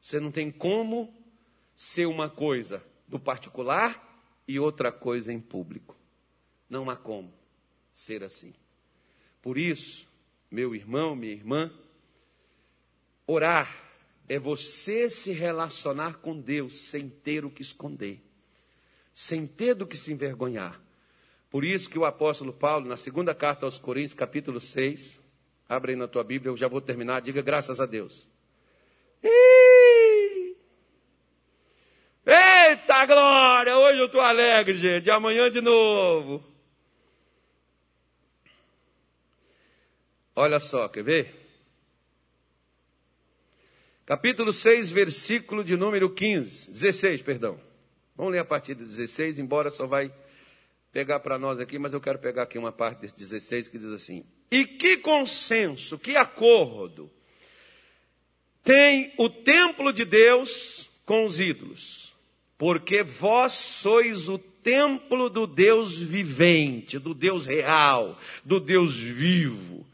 Você não tem como ser uma coisa do particular e outra coisa em público. Não há como ser assim. Por isso, meu irmão, minha irmã, orar é você se relacionar com Deus sem ter o que esconder, sem ter do que se envergonhar por isso que o apóstolo Paulo, na segunda carta aos Coríntios, capítulo 6, abre aí na tua Bíblia, eu já vou terminar, diga graças a Deus. Eita glória! Hoje eu estou alegre, gente. Amanhã de novo. Olha só, quer ver? Capítulo 6, versículo de número 15, 16, perdão. Vamos ler a partir do 16, embora só vai pegar para nós aqui, mas eu quero pegar aqui uma parte desse 16 que diz assim: E que consenso, que acordo tem o templo de Deus com os ídolos? Porque vós sois o templo do Deus vivente, do Deus real, do Deus vivo.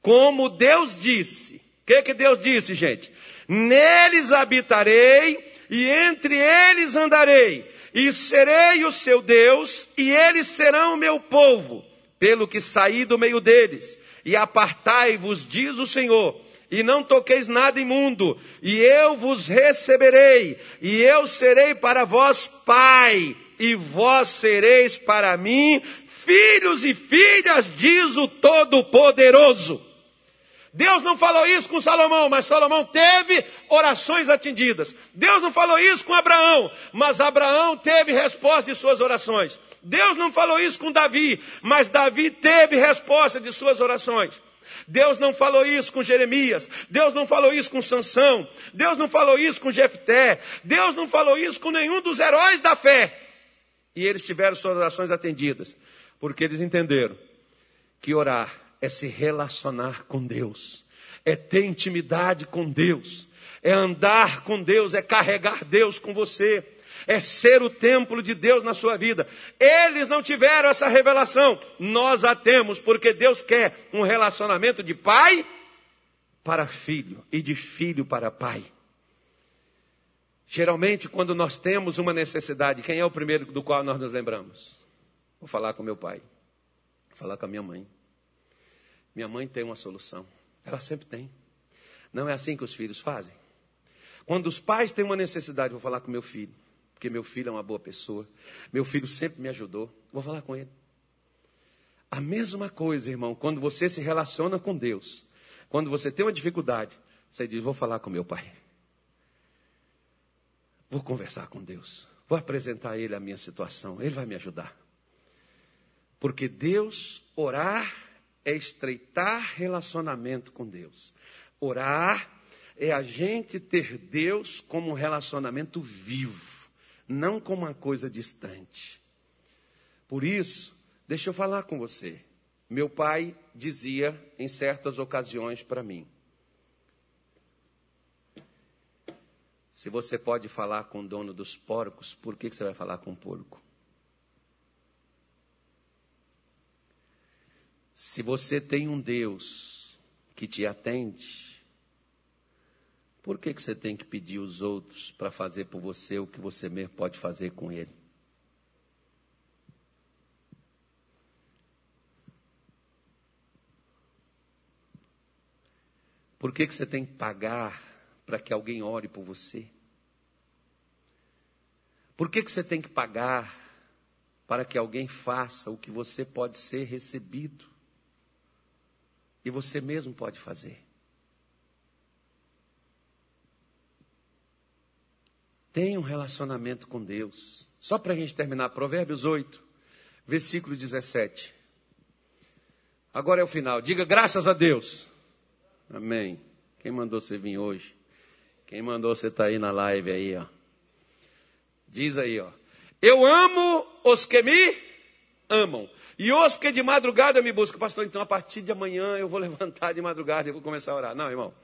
Como Deus disse. O que, que Deus disse, gente? Neles habitarei e entre eles andarei, e serei o seu Deus, e eles serão o meu povo, pelo que saí do meio deles. E apartai-vos, diz o Senhor, e não toqueis nada imundo, e eu vos receberei, e eu serei para vós pai, e vós sereis para mim filhos e filhas, diz o Todo-Poderoso. Deus não falou isso com Salomão, mas Salomão teve orações atendidas. Deus não falou isso com Abraão, mas Abraão teve resposta de suas orações. Deus não falou isso com Davi, mas Davi teve resposta de suas orações. Deus não falou isso com Jeremias, Deus não falou isso com Sansão, Deus não falou isso com Jefté, Deus não falou isso com nenhum dos heróis da fé. E eles tiveram suas orações atendidas, porque eles entenderam que orar é se relacionar com Deus, é ter intimidade com Deus, é andar com Deus, é carregar Deus com você, é ser o templo de Deus na sua vida. Eles não tiveram essa revelação, nós a temos, porque Deus quer um relacionamento de pai para filho e de filho para pai. Geralmente, quando nós temos uma necessidade, quem é o primeiro do qual nós nos lembramos? Vou falar com meu pai, vou falar com a minha mãe. Minha mãe tem uma solução. Ela sempre tem. Não é assim que os filhos fazem? Quando os pais têm uma necessidade, vou falar com meu filho, porque meu filho é uma boa pessoa. Meu filho sempre me ajudou. Vou falar com ele. A mesma coisa, irmão, quando você se relaciona com Deus, quando você tem uma dificuldade, você diz: Vou falar com meu pai. Vou conversar com Deus. Vou apresentar a ele a minha situação. Ele vai me ajudar. Porque Deus, orar é estreitar relacionamento com Deus. Orar é a gente ter Deus como um relacionamento vivo, não como uma coisa distante. Por isso, deixa eu falar com você. Meu pai dizia em certas ocasiões para mim: Se você pode falar com o dono dos porcos, por que você vai falar com o porco? Se você tem um Deus que te atende, Por que, que você tem que pedir os outros para fazer por você o que você mesmo pode fazer com ele? Por que, que você tem que pagar para que alguém ore por você? Por que, que você tem que pagar para que alguém faça o que você pode ser recebido? E você mesmo pode fazer. Tenha um relacionamento com Deus. Só para a gente terminar, Provérbios 8, versículo 17. Agora é o final. Diga graças a Deus. Amém. Quem mandou você vir hoje? Quem mandou você estar tá aí na live aí, ó? Diz aí, ó. Eu amo os que me amam. E os que de madrugada me buscam. Pastor, então a partir de amanhã eu vou levantar de madrugada e vou começar a orar. Não, irmão.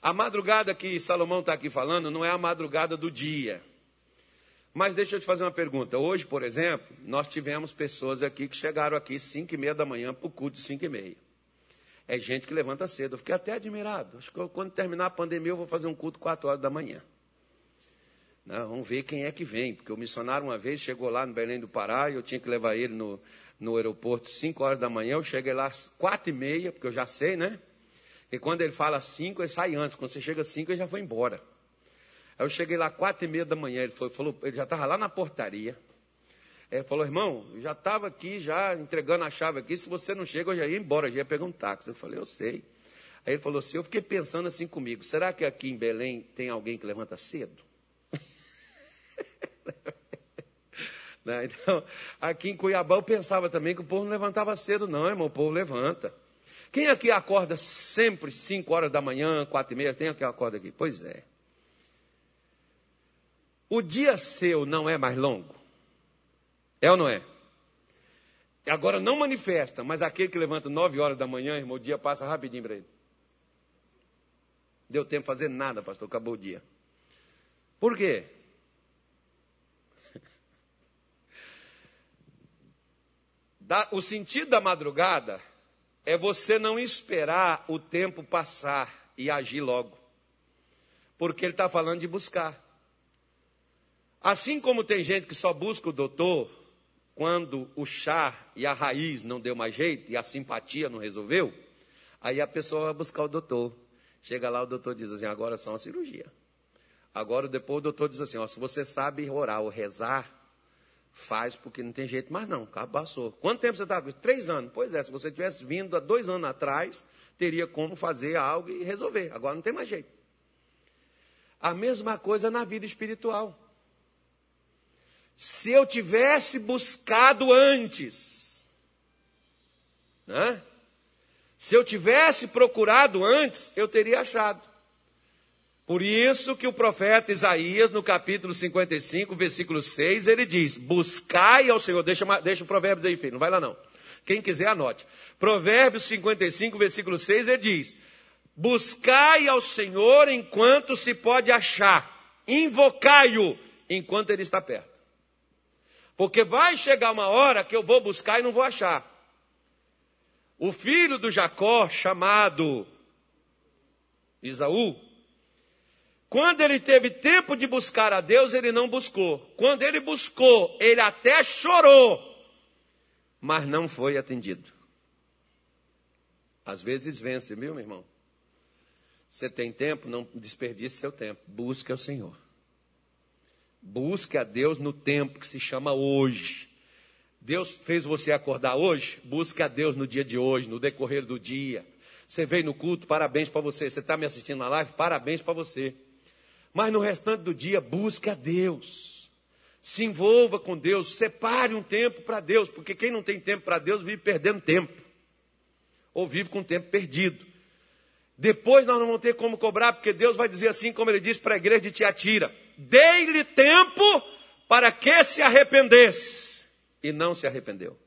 A madrugada que Salomão está aqui falando não é a madrugada do dia. Mas deixa eu te fazer uma pergunta. Hoje, por exemplo, nós tivemos pessoas aqui que chegaram aqui 5 e meia da manhã para o culto de 5 e meia. É gente que levanta cedo. Eu fiquei até admirado. Acho que quando terminar a pandemia eu vou fazer um culto 4 horas da manhã. Vamos ver quem é que vem. Porque o missionário uma vez chegou lá no Belém do Pará e eu tinha que levar ele no, no aeroporto 5 horas da manhã. Eu cheguei lá às 4 e meia, porque eu já sei, né? E quando ele fala cinco, ele sai antes. Quando você chega cinco, ele já foi embora. Aí eu cheguei lá quatro e meia da manhã, ele, foi, falou, ele já estava lá na portaria. Ele falou, irmão, eu já estava aqui, já entregando a chave aqui, se você não chega, eu já ia embora, já ia pegar um táxi. Eu falei, eu sei. Aí ele falou assim, eu fiquei pensando assim comigo, será que aqui em Belém tem alguém que levanta cedo? Né, então, aqui em Cuiabá eu pensava também que o povo não levantava cedo, não, irmão, o povo levanta. Quem aqui acorda sempre 5 horas da manhã, 4 e meia? Tem aqui acorda aqui? Pois é. O dia seu não é mais longo? É ou não é? Agora não manifesta, mas aquele que levanta 9 horas da manhã, irmão, o dia passa rapidinho para ele. Deu tempo de fazer nada, pastor, acabou o dia. Por quê? O sentido da madrugada é você não esperar o tempo passar e agir logo. Porque ele está falando de buscar. Assim como tem gente que só busca o doutor quando o chá e a raiz não deu mais jeito e a simpatia não resolveu, aí a pessoa vai buscar o doutor. Chega lá, o doutor diz assim: agora é só uma cirurgia. Agora, depois o doutor diz assim: ó, se você sabe orar ou rezar, Faz porque não tem jeito mais não, o carro passou. Quanto tempo você está com isso? Três anos. Pois é, se você tivesse vindo há dois anos atrás, teria como fazer algo e resolver. Agora não tem mais jeito. A mesma coisa na vida espiritual. Se eu tivesse buscado antes, né? se eu tivesse procurado antes, eu teria achado. Por isso que o profeta Isaías, no capítulo 55, versículo 6, ele diz: Buscai ao Senhor. Deixa, deixa o Provérbios aí, filho, não vai lá não. Quem quiser, anote. Provérbios 55, versículo 6, ele diz: Buscai ao Senhor enquanto se pode achar, invocai-o enquanto ele está perto. Porque vai chegar uma hora que eu vou buscar e não vou achar. O filho do Jacó, chamado Isaú, quando ele teve tempo de buscar a Deus, ele não buscou. Quando ele buscou, ele até chorou, mas não foi atendido. Às vezes vence, viu, meu irmão? Você tem tempo, não desperdice seu tempo. Busque ao Senhor. Busque a Deus no tempo que se chama hoje. Deus fez você acordar hoje? Busque a Deus no dia de hoje, no decorrer do dia. Você veio no culto, parabéns para você. Você está me assistindo na live? Parabéns para você. Mas no restante do dia, busque a Deus. Se envolva com Deus, separe um tempo para Deus, porque quem não tem tempo para Deus vive perdendo tempo, ou vive com tempo perdido. Depois nós não vamos ter como cobrar, porque Deus vai dizer assim, como ele disse para a igreja de Tiatira: dei-lhe tempo para que se arrependesse, e não se arrependeu.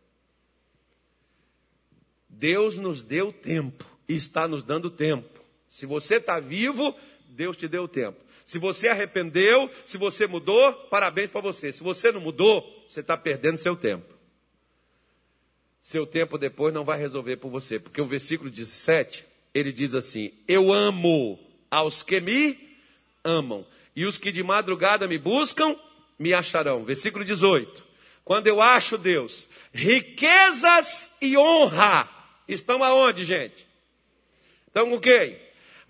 Deus nos deu tempo, e está nos dando tempo. Se você está vivo, Deus te deu tempo. Se você arrependeu, se você mudou, parabéns para você. Se você não mudou, você está perdendo seu tempo. Seu tempo depois não vai resolver por você, porque o versículo 17, ele diz assim: Eu amo aos que me amam. E os que de madrugada me buscam, me acharão. Versículo 18. Quando eu acho Deus, riquezas e honra estão aonde, gente? Estão com quem?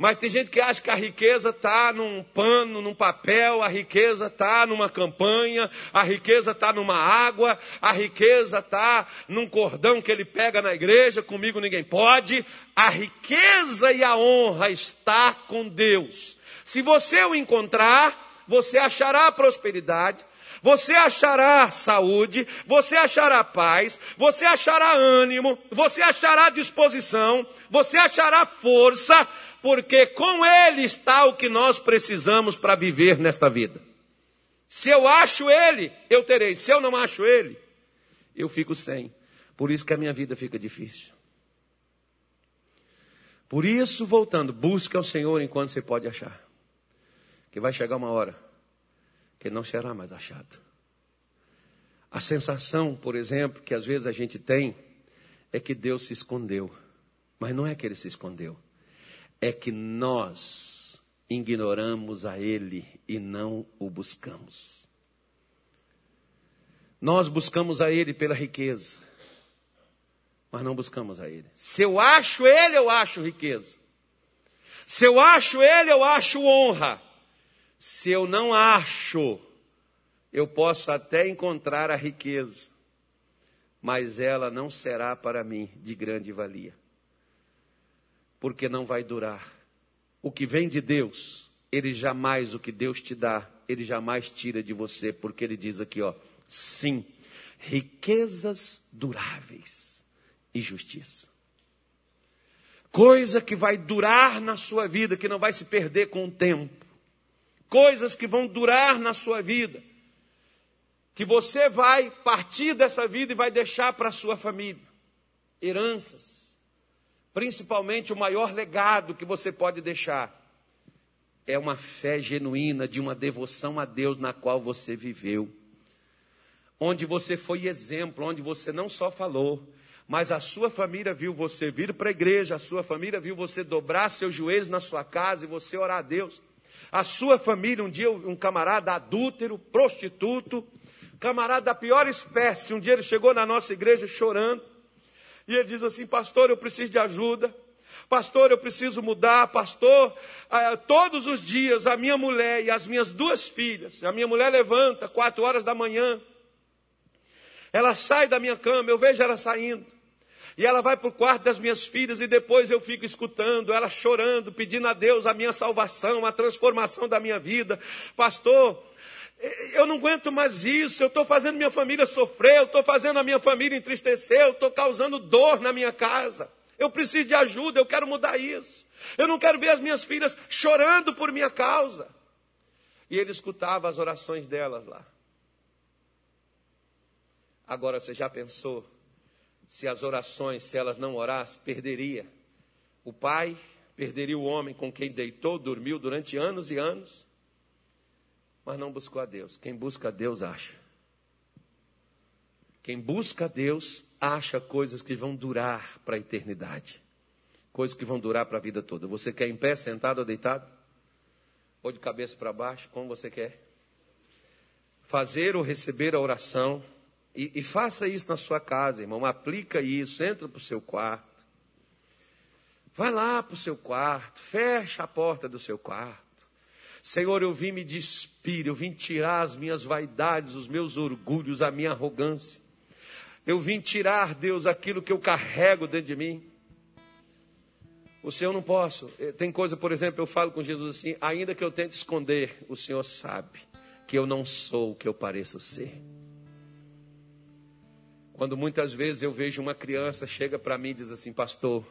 Mas tem gente que acha que a riqueza está num pano, num papel, a riqueza está numa campanha, a riqueza está numa água, a riqueza está num cordão que ele pega na igreja, comigo ninguém pode. A riqueza e a honra está com Deus. Se você o encontrar, você achará prosperidade, você achará saúde, você achará paz, você achará ânimo, você achará disposição, você achará força, porque com Ele está o que nós precisamos para viver nesta vida. Se eu acho Ele, eu terei. Se eu não acho Ele, eu fico sem. Por isso que a minha vida fica difícil. Por isso, voltando, busque ao Senhor enquanto você pode achar. Que vai chegar uma hora que não será mais achado. A sensação, por exemplo, que às vezes a gente tem é que Deus se escondeu. Mas não é que ele se escondeu. É que nós ignoramos a ele e não o buscamos. Nós buscamos a ele pela riqueza, mas não buscamos a ele. Se eu acho ele, eu acho riqueza. Se eu acho ele, eu acho honra. Se eu não acho, eu posso até encontrar a riqueza, mas ela não será para mim de grande valia, porque não vai durar. O que vem de Deus, ele jamais, o que Deus te dá, ele jamais tira de você, porque ele diz aqui, ó, sim, riquezas duráveis e justiça. Coisa que vai durar na sua vida, que não vai se perder com o tempo coisas que vão durar na sua vida, que você vai partir dessa vida e vai deixar para a sua família. Heranças. Principalmente o maior legado que você pode deixar é uma fé genuína de uma devoção a Deus na qual você viveu. Onde você foi exemplo, onde você não só falou, mas a sua família viu você vir para a igreja, a sua família viu você dobrar seus joelhos na sua casa e você orar a Deus. A sua família, um dia um camarada adúltero, prostituto, camarada da pior espécie, um dia ele chegou na nossa igreja chorando, e ele diz assim: Pastor, eu preciso de ajuda. Pastor, eu preciso mudar. Pastor, ah, todos os dias a minha mulher e as minhas duas filhas, a minha mulher levanta quatro horas da manhã, ela sai da minha cama, eu vejo ela saindo. E ela vai para o quarto das minhas filhas e depois eu fico escutando ela chorando, pedindo a Deus a minha salvação, a transformação da minha vida. Pastor, eu não aguento mais isso, eu estou fazendo minha família sofrer, eu estou fazendo a minha família entristecer, eu estou causando dor na minha casa. Eu preciso de ajuda, eu quero mudar isso. Eu não quero ver as minhas filhas chorando por minha causa. E ele escutava as orações delas lá. Agora você já pensou se as orações, se elas não orassem, perderia. O pai perderia o homem com quem deitou, dormiu durante anos e anos, mas não buscou a Deus. Quem busca a Deus acha. Quem busca a Deus acha coisas que vão durar para a eternidade. Coisas que vão durar para a vida toda. Você quer em pé, sentado ou deitado? Ou de cabeça para baixo, como você quer? Fazer ou receber a oração e, e faça isso na sua casa, irmão. Aplica isso, entra para o seu quarto. Vai lá para o seu quarto, fecha a porta do seu quarto. Senhor, eu vim me despir, eu vim tirar as minhas vaidades, os meus orgulhos, a minha arrogância. Eu vim tirar, Deus, aquilo que eu carrego dentro de mim. O Senhor não posso. Eh, tem coisa, por exemplo, eu falo com Jesus assim: ainda que eu tente esconder, o Senhor sabe que eu não sou o que eu pareço ser. Quando muitas vezes eu vejo uma criança chega para mim e diz assim, pastor,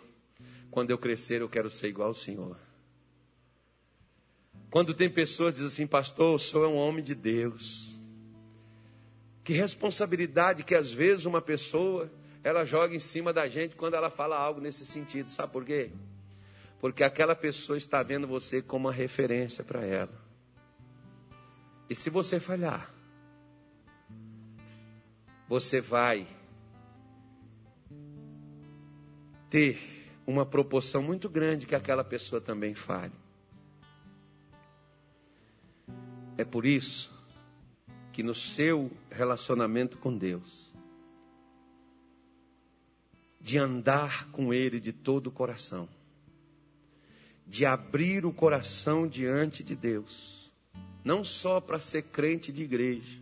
quando eu crescer eu quero ser igual ao Senhor. Quando tem pessoas que dizem assim, pastor, o senhor é um homem de Deus. Que responsabilidade que às vezes uma pessoa ela joga em cima da gente quando ela fala algo nesse sentido. Sabe por quê? Porque aquela pessoa está vendo você como uma referência para ela. E se você falhar, você vai ter uma proporção muito grande que aquela pessoa também fale. É por isso que no seu relacionamento com Deus, de andar com Ele de todo o coração, de abrir o coração diante de Deus, não só para ser crente de igreja,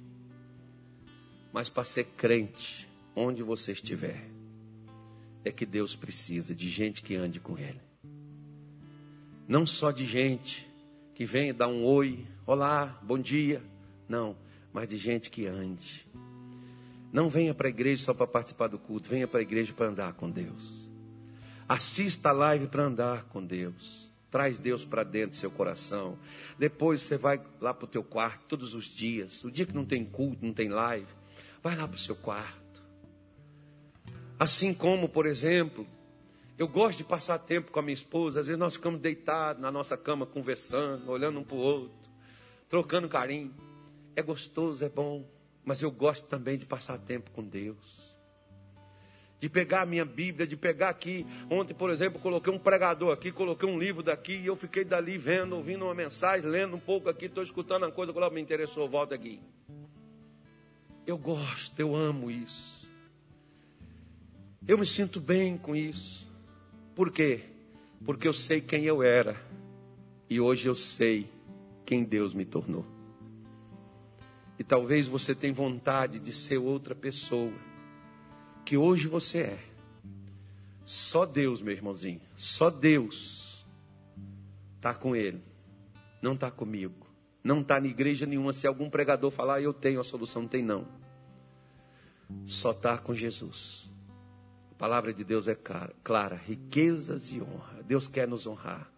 mas para ser crente onde você estiver, é que Deus precisa de gente que ande com Ele. Não só de gente que venha dar um oi, olá, bom dia. Não, mas de gente que ande. Não venha para a igreja só para participar do culto, venha para a igreja para andar com Deus. Assista a live para andar com Deus. Traz Deus para dentro do seu coração. Depois você vai lá para o teu quarto todos os dias. O dia que não tem culto, não tem live, vai lá para o seu quarto. Assim como, por exemplo, eu gosto de passar tempo com a minha esposa. Às vezes nós ficamos deitados na nossa cama conversando, olhando um para o outro, trocando carinho. É gostoso, é bom, mas eu gosto também de passar tempo com Deus. De pegar a minha Bíblia, de pegar aqui. Ontem, por exemplo, coloquei um pregador aqui, coloquei um livro daqui e eu fiquei dali vendo, ouvindo uma mensagem, lendo um pouco aqui, estou escutando uma coisa que me interessou, volta aqui. Eu gosto, eu amo isso. Eu me sinto bem com isso. Por quê? Porque eu sei quem eu era. E hoje eu sei quem Deus me tornou. E talvez você tenha vontade de ser outra pessoa. Que hoje você é. Só Deus, meu irmãozinho. Só Deus está com ele. Não está comigo. Não está na igreja nenhuma. Se algum pregador falar, eu tenho a solução, não tem não. Só está com Jesus. A palavra de Deus é clara, clara, riquezas e honra. Deus quer nos honrar.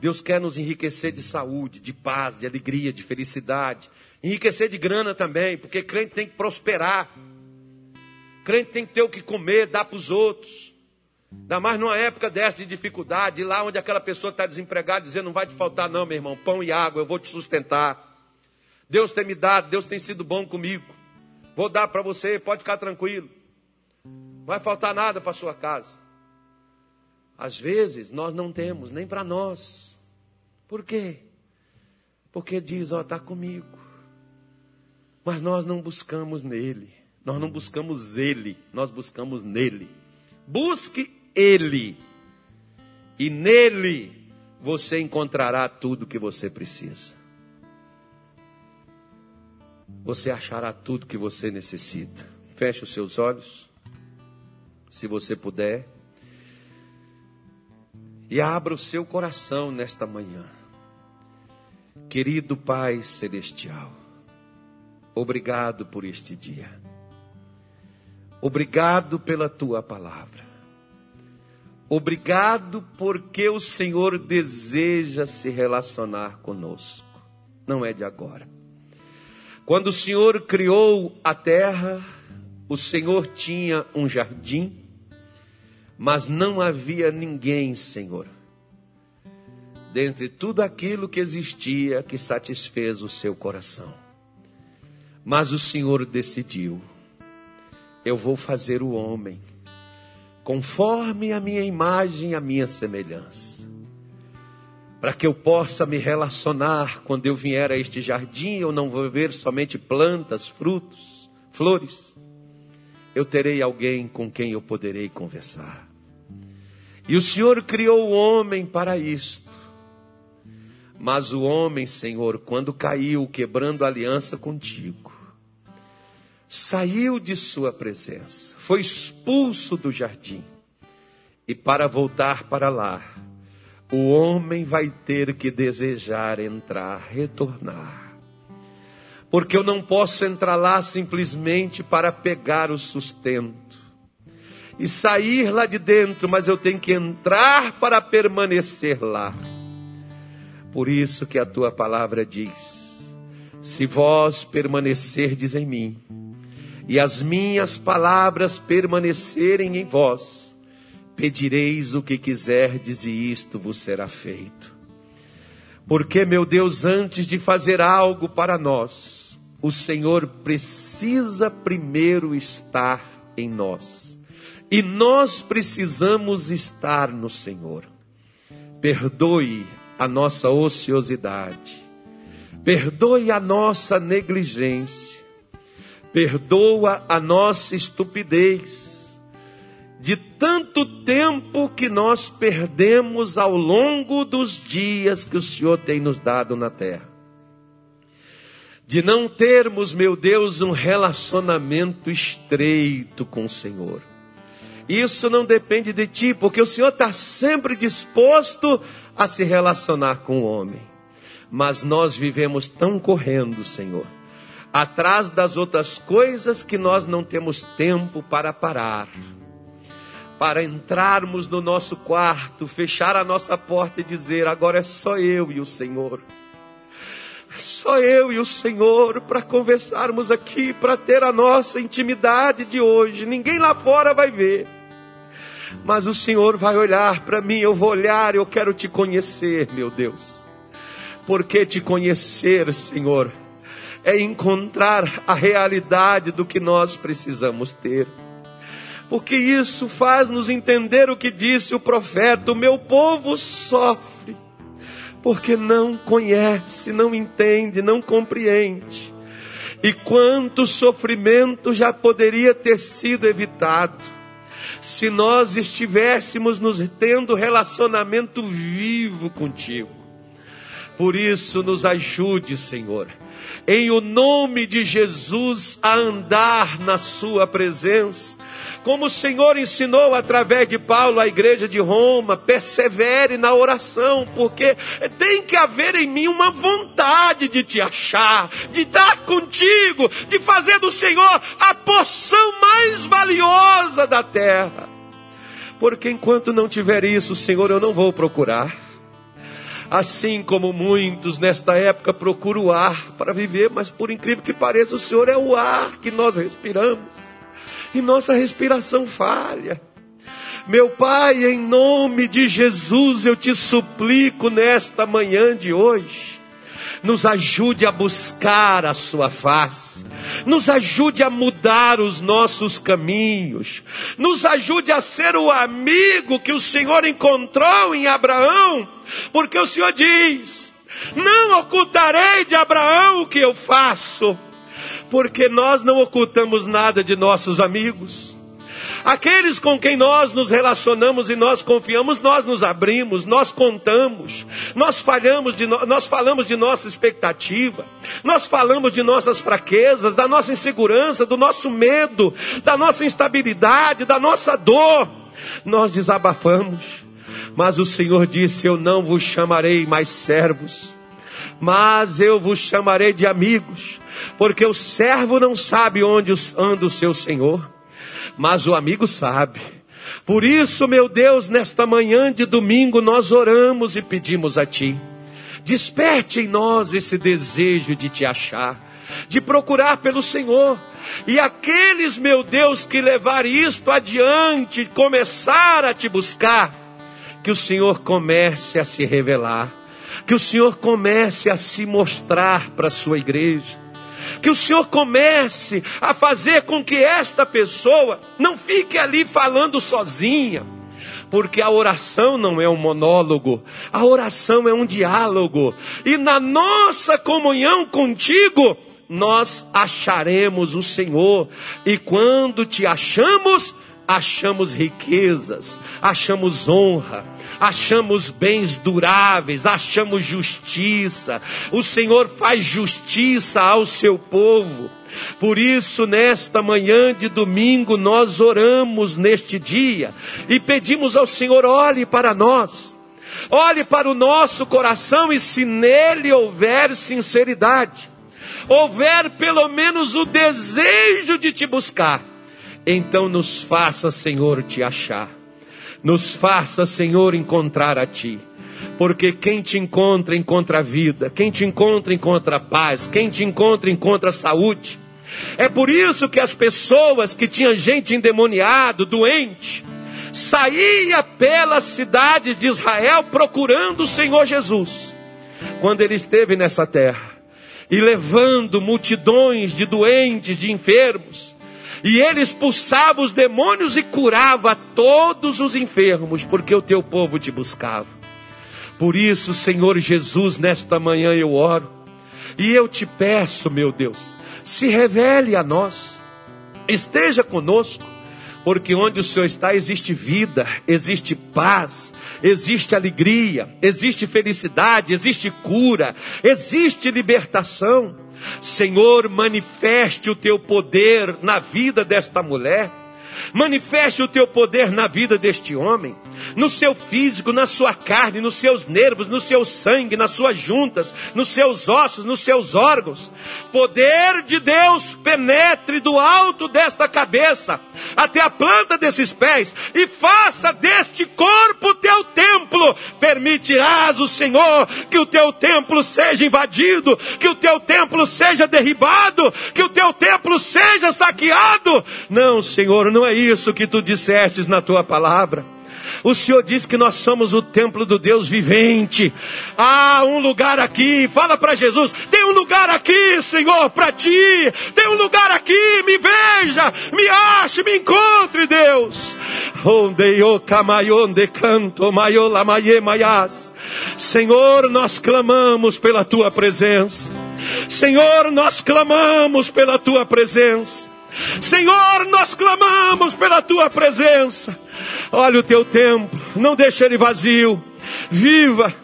Deus quer nos enriquecer de saúde, de paz, de alegria, de felicidade. Enriquecer de grana também, porque crente tem que prosperar. Crente tem que ter o que comer, dar para os outros. Ainda mais numa época dessa de dificuldade, lá onde aquela pessoa está desempregada, dizendo: não vai te faltar, não, meu irmão, pão e água, eu vou te sustentar. Deus tem me dado, Deus tem sido bom comigo. Vou dar para você, pode ficar tranquilo. Vai faltar nada para sua casa. Às vezes nós não temos nem para nós. Por quê? Porque diz, ó, está comigo. Mas nós não buscamos nele. Nós não buscamos ele, nós buscamos nele. Busque ele. E nele você encontrará tudo que você precisa. Você achará tudo que você necessita. Feche os seus olhos se você puder. E abra o seu coração nesta manhã. Querido Pai Celestial, obrigado por este dia. Obrigado pela tua palavra. Obrigado porque o Senhor deseja se relacionar conosco. Não é de agora. Quando o Senhor criou a terra, o Senhor tinha um jardim mas não havia ninguém, Senhor, dentre tudo aquilo que existia que satisfez o seu coração. Mas o Senhor decidiu: eu vou fazer o homem conforme a minha imagem e a minha semelhança. Para que eu possa me relacionar quando eu vier a este jardim, eu não vou ver somente plantas, frutos, flores. Eu terei alguém com quem eu poderei conversar. E o Senhor criou o homem para isto. Mas o homem, Senhor, quando caiu, quebrando a aliança contigo, saiu de sua presença, foi expulso do jardim. E para voltar para lá, o homem vai ter que desejar entrar, retornar. Porque eu não posso entrar lá simplesmente para pegar o sustento e sair lá de dentro, mas eu tenho que entrar para permanecer lá. Por isso que a tua palavra diz: Se vós permanecerdes em mim, e as minhas palavras permanecerem em vós, pedireis o que quiserdes e isto vos será feito. Porque, meu Deus, antes de fazer algo para nós, o Senhor precisa primeiro estar em nós. E nós precisamos estar no Senhor. Perdoe a nossa ociosidade. perdoe a nossa negligência, perdoa a nossa estupidez, de tanto tempo que nós perdemos ao longo dos dias que o Senhor tem nos dado na terra. De não termos, meu Deus, um relacionamento estreito com o Senhor. Isso não depende de ti, porque o Senhor está sempre disposto a se relacionar com o homem. Mas nós vivemos tão correndo, Senhor, atrás das outras coisas que nós não temos tempo para parar. Para entrarmos no nosso quarto, fechar a nossa porta e dizer: agora é só eu e o Senhor. Só eu e o Senhor para conversarmos aqui, para ter a nossa intimidade de hoje. Ninguém lá fora vai ver. Mas o Senhor vai olhar para mim, eu vou olhar, eu quero te conhecer, meu Deus. Porque te conhecer, Senhor, é encontrar a realidade do que nós precisamos ter. Porque isso faz nos entender o que disse o profeta: o meu povo sofre porque não conhece, não entende, não compreende. E quanto sofrimento já poderia ter sido evitado se nós estivéssemos nos tendo relacionamento vivo contigo. Por isso, nos ajude, Senhor, em o nome de Jesus, a andar na Sua presença como o Senhor ensinou através de Paulo à igreja de Roma, persevere na oração, porque tem que haver em mim uma vontade de te achar, de dar contigo, de fazer do Senhor a porção mais valiosa da terra. Porque enquanto não tiver isso, Senhor, eu não vou procurar. Assim como muitos nesta época procuram o ar para viver, mas por incrível que pareça, o Senhor é o ar que nós respiramos e nossa respiração falha. Meu Pai, em nome de Jesus, eu te suplico nesta manhã de hoje, nos ajude a buscar a Sua face, nos ajude a mudar os nossos caminhos, nos ajude a ser o amigo que o Senhor encontrou em Abraão, porque o Senhor diz: Não ocultarei de Abraão o que eu faço porque nós não ocultamos nada de nossos amigos. Aqueles com quem nós nos relacionamos e nós confiamos, nós nos abrimos, nós contamos, nós falhamos de no... nós falamos de nossa expectativa, nós falamos de nossas fraquezas, da nossa insegurança, do nosso medo, da nossa instabilidade, da nossa dor. Nós desabafamos, mas o Senhor disse: Eu não vos chamarei mais servos, mas eu vos chamarei de amigos, porque o servo não sabe onde anda o seu senhor, mas o amigo sabe. Por isso, meu Deus, nesta manhã de domingo, nós oramos e pedimos a Ti. Desperte em nós esse desejo de te achar, de procurar pelo Senhor. E aqueles, meu Deus, que levar isto adiante, começar a te buscar, que o Senhor comece a se revelar que o Senhor comece a se mostrar para a sua igreja. Que o Senhor comece a fazer com que esta pessoa não fique ali falando sozinha, porque a oração não é um monólogo, a oração é um diálogo, e na nossa comunhão contigo, nós acharemos o Senhor, e quando te achamos, achamos riquezas, achamos honra, achamos bens duráveis, achamos justiça. O Senhor faz justiça ao seu povo. Por isso, nesta manhã de domingo, nós oramos neste dia e pedimos ao Senhor: olhe para nós, olhe para o nosso coração e se nele houver sinceridade, houver pelo menos o desejo de te buscar, então nos faça, Senhor, te achar. Nos faça, Senhor, encontrar a Ti. Porque quem te encontra, encontra a vida. Quem te encontra, encontra a paz. Quem te encontra, encontra a saúde. É por isso que as pessoas que tinham gente endemoniado, doente, saía pelas cidades de Israel procurando o Senhor Jesus. Quando ele esteve nessa terra e levando multidões de doentes, de enfermos, e ele expulsava os demônios e curava todos os enfermos, porque o teu povo te buscava. Por isso, Senhor Jesus, nesta manhã eu oro. E eu te peço, meu Deus, se revele a nós, esteja conosco, porque onde o Senhor está existe vida, existe paz, existe alegria, existe felicidade, existe cura, existe libertação. Senhor, manifeste o teu poder na vida desta mulher Manifeste o teu poder na vida deste homem, no seu físico, na sua carne, nos seus nervos, no seu sangue, nas suas juntas, nos seus ossos, nos seus órgãos. Poder de Deus penetre do alto desta cabeça até a planta desses pés e faça deste corpo teu templo. Permitirás o Senhor que o teu templo seja invadido, que o teu templo seja derribado, que o teu templo seja saqueado. Não, Senhor, não é isso que tu dissestes na tua palavra. O Senhor diz que nós somos o templo do Deus vivente. Há um lugar aqui. Fala para Jesus: tem um lugar aqui, Senhor, para ti. Tem um lugar aqui. Me veja, me ache, me encontre, Deus. Onde o canto. Senhor, nós clamamos pela tua presença. Senhor, nós clamamos pela tua presença. Senhor, nós clamamos pela tua presença. Olha o teu templo, não deixe ele vazio. Viva,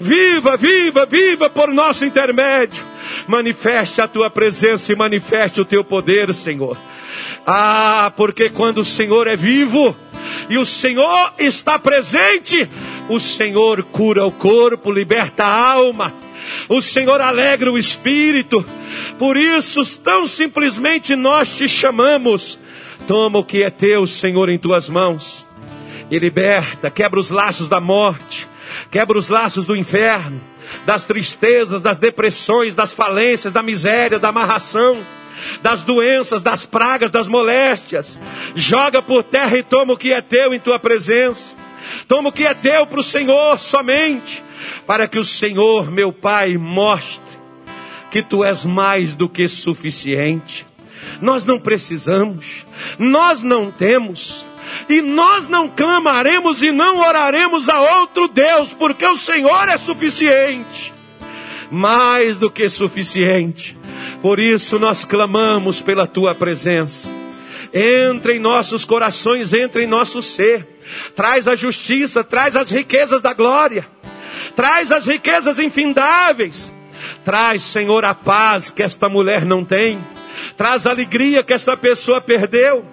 viva, viva, viva por nosso intermédio. Manifeste a tua presença e manifeste o teu poder, Senhor. Ah, porque quando o Senhor é vivo e o Senhor está presente, o Senhor cura o corpo, liberta a alma o Senhor alegra o espírito. Por isso, tão simplesmente nós te chamamos. Toma o que é teu, Senhor, em tuas mãos e liberta, quebra os laços da morte, quebra os laços do inferno, das tristezas, das depressões, das falências, da miséria, da amarração das doenças, das pragas, das moléstias. Joga por terra e toma o que é teu em tua presença. Toma o que é teu para o Senhor somente para que o Senhor, meu Pai, mostre que tu és mais do que suficiente. Nós não precisamos, nós não temos, e nós não clamaremos e não oraremos a outro Deus, porque o Senhor é suficiente, mais do que suficiente. Por isso nós clamamos pela tua presença. Entra em nossos corações, entra em nosso ser. Traz a justiça, traz as riquezas da glória traz as riquezas infindáveis, traz, Senhor, a paz que esta mulher não tem, traz a alegria que esta pessoa perdeu,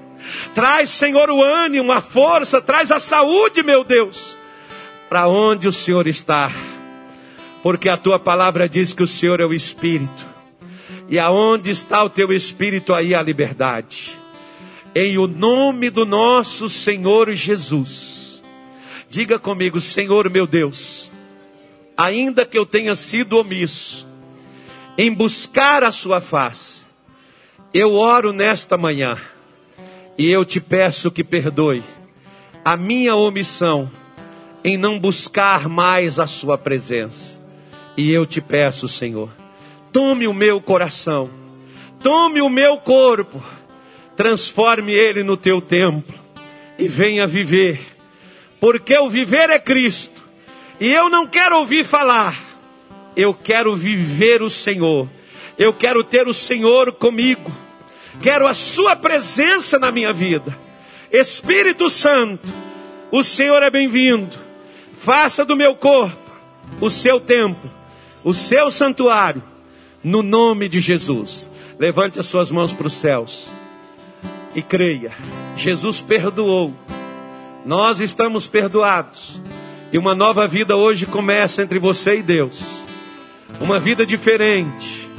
traz, Senhor, o ânimo, a força, traz a saúde, meu Deus, para onde o Senhor está, porque a tua palavra diz que o Senhor é o Espírito, e aonde está o teu Espírito, aí a liberdade. Em o nome do nosso Senhor Jesus. Diga comigo, Senhor meu Deus, ainda que eu tenha sido omisso em buscar a sua face, eu oro nesta manhã e eu te peço que perdoe a minha omissão em não buscar mais a sua presença. E eu te peço, Senhor, tome o meu coração, tome o meu corpo, transforme ele no teu templo e venha viver, porque o viver é Cristo e eu não quero ouvir falar, eu quero viver o Senhor. Eu quero ter o Senhor comigo. Quero a Sua presença na minha vida. Espírito Santo, o Senhor é bem-vindo. Faça do meu corpo o seu templo, o seu santuário, no nome de Jesus. Levante as suas mãos para os céus e creia. Jesus perdoou. Nós estamos perdoados. E uma nova vida hoje começa entre você e Deus. Uma vida diferente.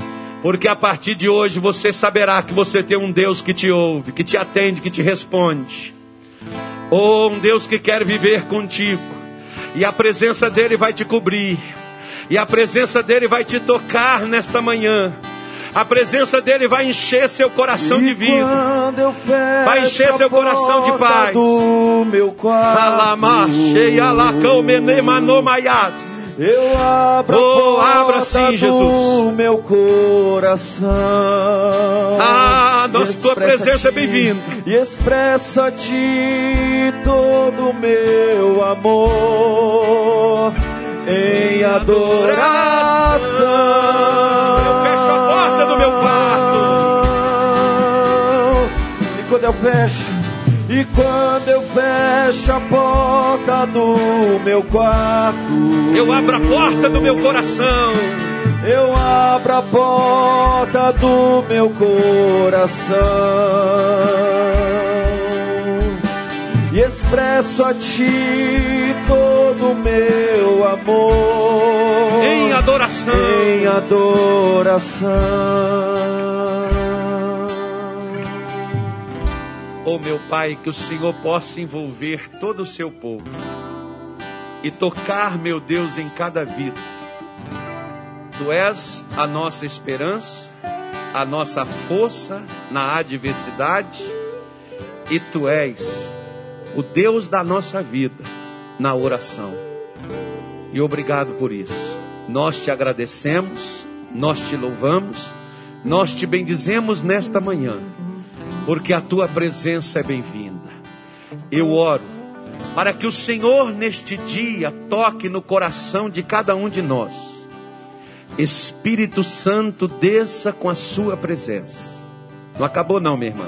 Porque a partir de hoje você saberá que você tem um Deus que te ouve, que te atende, que te responde. Ou um Deus que quer viver contigo. E a presença dele vai te cobrir. E a presença dele vai te tocar nesta manhã. A presença dele vai encher seu coração e de vida. Vai encher seu coração de paz. Do meu eu abro oh, abra sim, Jesus. meu coração. Ah, nossa tua presença é bem-vinda. E expressa a ti todo o meu amor em adoração fecho, e quando eu fecho a porta do meu quarto, eu abro a porta do meu coração. Eu abro a porta do meu coração e expresso a ti todo o meu amor em adoração. Em adoração. Oh meu Pai, que o Senhor possa envolver todo o seu povo e tocar, meu Deus, em cada vida. Tu és a nossa esperança, a nossa força na adversidade, e tu és o Deus da nossa vida na oração. E obrigado por isso. Nós te agradecemos, nós te louvamos, nós te bendizemos nesta manhã, porque a tua presença é bem-vinda. Eu oro para que o Senhor neste dia toque no coração de cada um de nós. Espírito Santo desça com a sua presença. Não acabou não, minha irmã.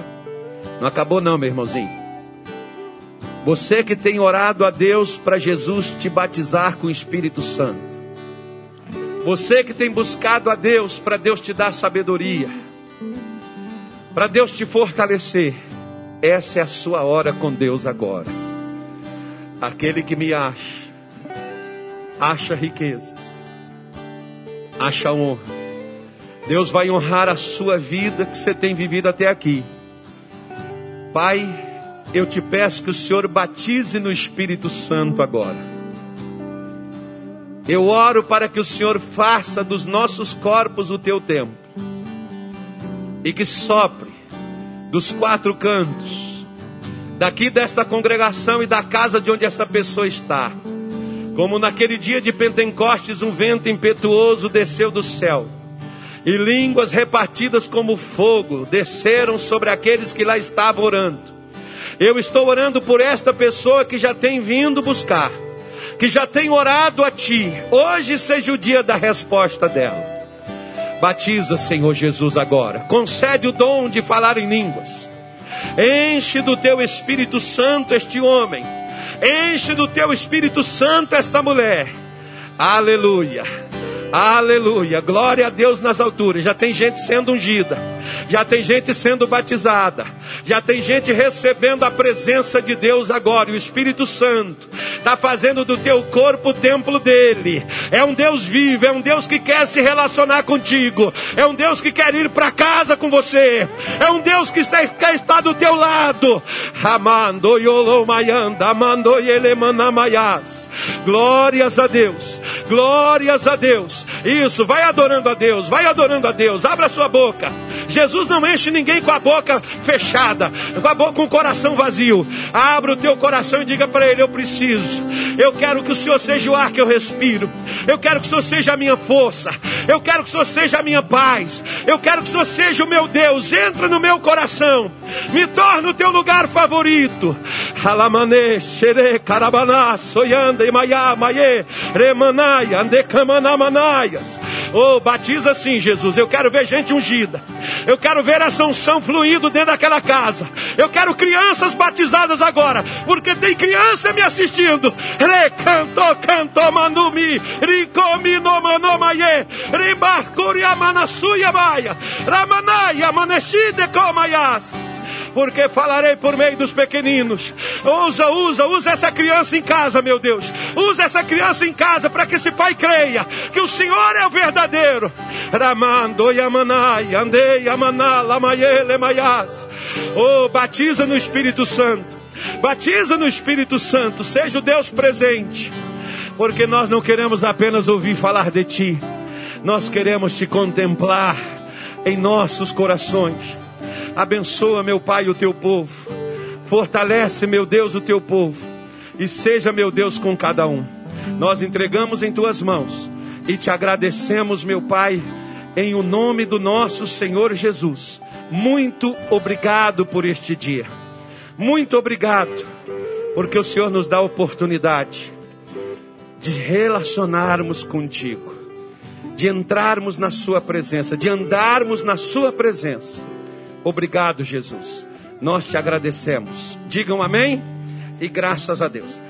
Não acabou não, meu irmãozinho. Você que tem orado a Deus para Jesus te batizar com o Espírito Santo. Você que tem buscado a Deus para Deus te dar sabedoria. Para Deus te fortalecer. Essa é a sua hora com Deus agora. Aquele que me acha, acha riquezas, acha honra. Deus vai honrar a sua vida que você tem vivido até aqui. Pai, eu te peço que o Senhor batize no Espírito Santo agora. Eu oro para que o Senhor faça dos nossos corpos o teu templo e que sopre dos quatro cantos, daqui desta congregação e da casa de onde essa pessoa está, como naquele dia de Pentecostes, um vento impetuoso desceu do céu e línguas repartidas como fogo desceram sobre aqueles que lá estavam orando. Eu estou orando por esta pessoa que já tem vindo buscar, que já tem orado a Ti. Hoje seja o dia da resposta dela. Batiza, Senhor Jesus, agora. Concede o dom de falar em línguas. Enche do Teu Espírito Santo este homem. Enche do Teu Espírito Santo esta mulher. Aleluia. Aleluia. Glória a Deus nas alturas. Já tem gente sendo ungida. Já tem gente sendo batizada. Já tem gente recebendo a presença de Deus agora. O Espírito Santo está fazendo do teu corpo o templo dele. É um Deus vivo. É um Deus que quer se relacionar contigo. É um Deus que quer ir para casa com você. É um Deus que está, quer estar do teu lado. Amando amando. Glórias a Deus. Glórias a Deus. Isso, vai adorando a Deus. Vai adorando a Deus. Abra sua boca. Jesus não enche ninguém com a boca fechada, com a boca com o coração vazio. Abra o teu coração e diga para ele: Eu preciso. Eu quero que o Senhor seja o ar que eu respiro. Eu quero que o Senhor seja a minha força. Eu quero que o Senhor seja a minha paz. Eu quero que o Senhor seja o meu Deus. Entra no meu coração. Me torna o teu lugar favorito. Alamane, xere, carabaná, soyanda, imaiá, maie, remanai, andecamanamanaias. Oh, batiza sim, Jesus. Eu quero ver gente ungida. Eu quero ver essa unção fluindo dentro daquela casa. Eu quero crianças batizadas agora, porque tem criança me assistindo. Recanto, canto, manumi, ricomi no manomaye, ribarcuria manasuya baia, ramanaya maneshide comayas porque falarei por meio dos pequeninos. Usa, usa, usa essa criança em casa, meu Deus. Usa essa criança em casa para que esse pai creia que o Senhor é o verdadeiro. Ramando yamanai, andei maias. Oh, batiza no Espírito Santo. Batiza no Espírito Santo. Seja o Deus presente. Porque nós não queremos apenas ouvir falar de Ti. Nós queremos te contemplar em nossos corações. Abençoa, meu Pai, o teu povo. Fortalece, meu Deus, o teu povo. E seja, meu Deus, com cada um. Nós entregamos em tuas mãos e te agradecemos, meu Pai, em o nome do nosso Senhor Jesus. Muito obrigado por este dia. Muito obrigado, porque o Senhor nos dá a oportunidade de relacionarmos contigo. de entrarmos na Sua presença, de andarmos na Sua presença. Obrigado, Jesus. Nós te agradecemos. Digam amém e graças a Deus.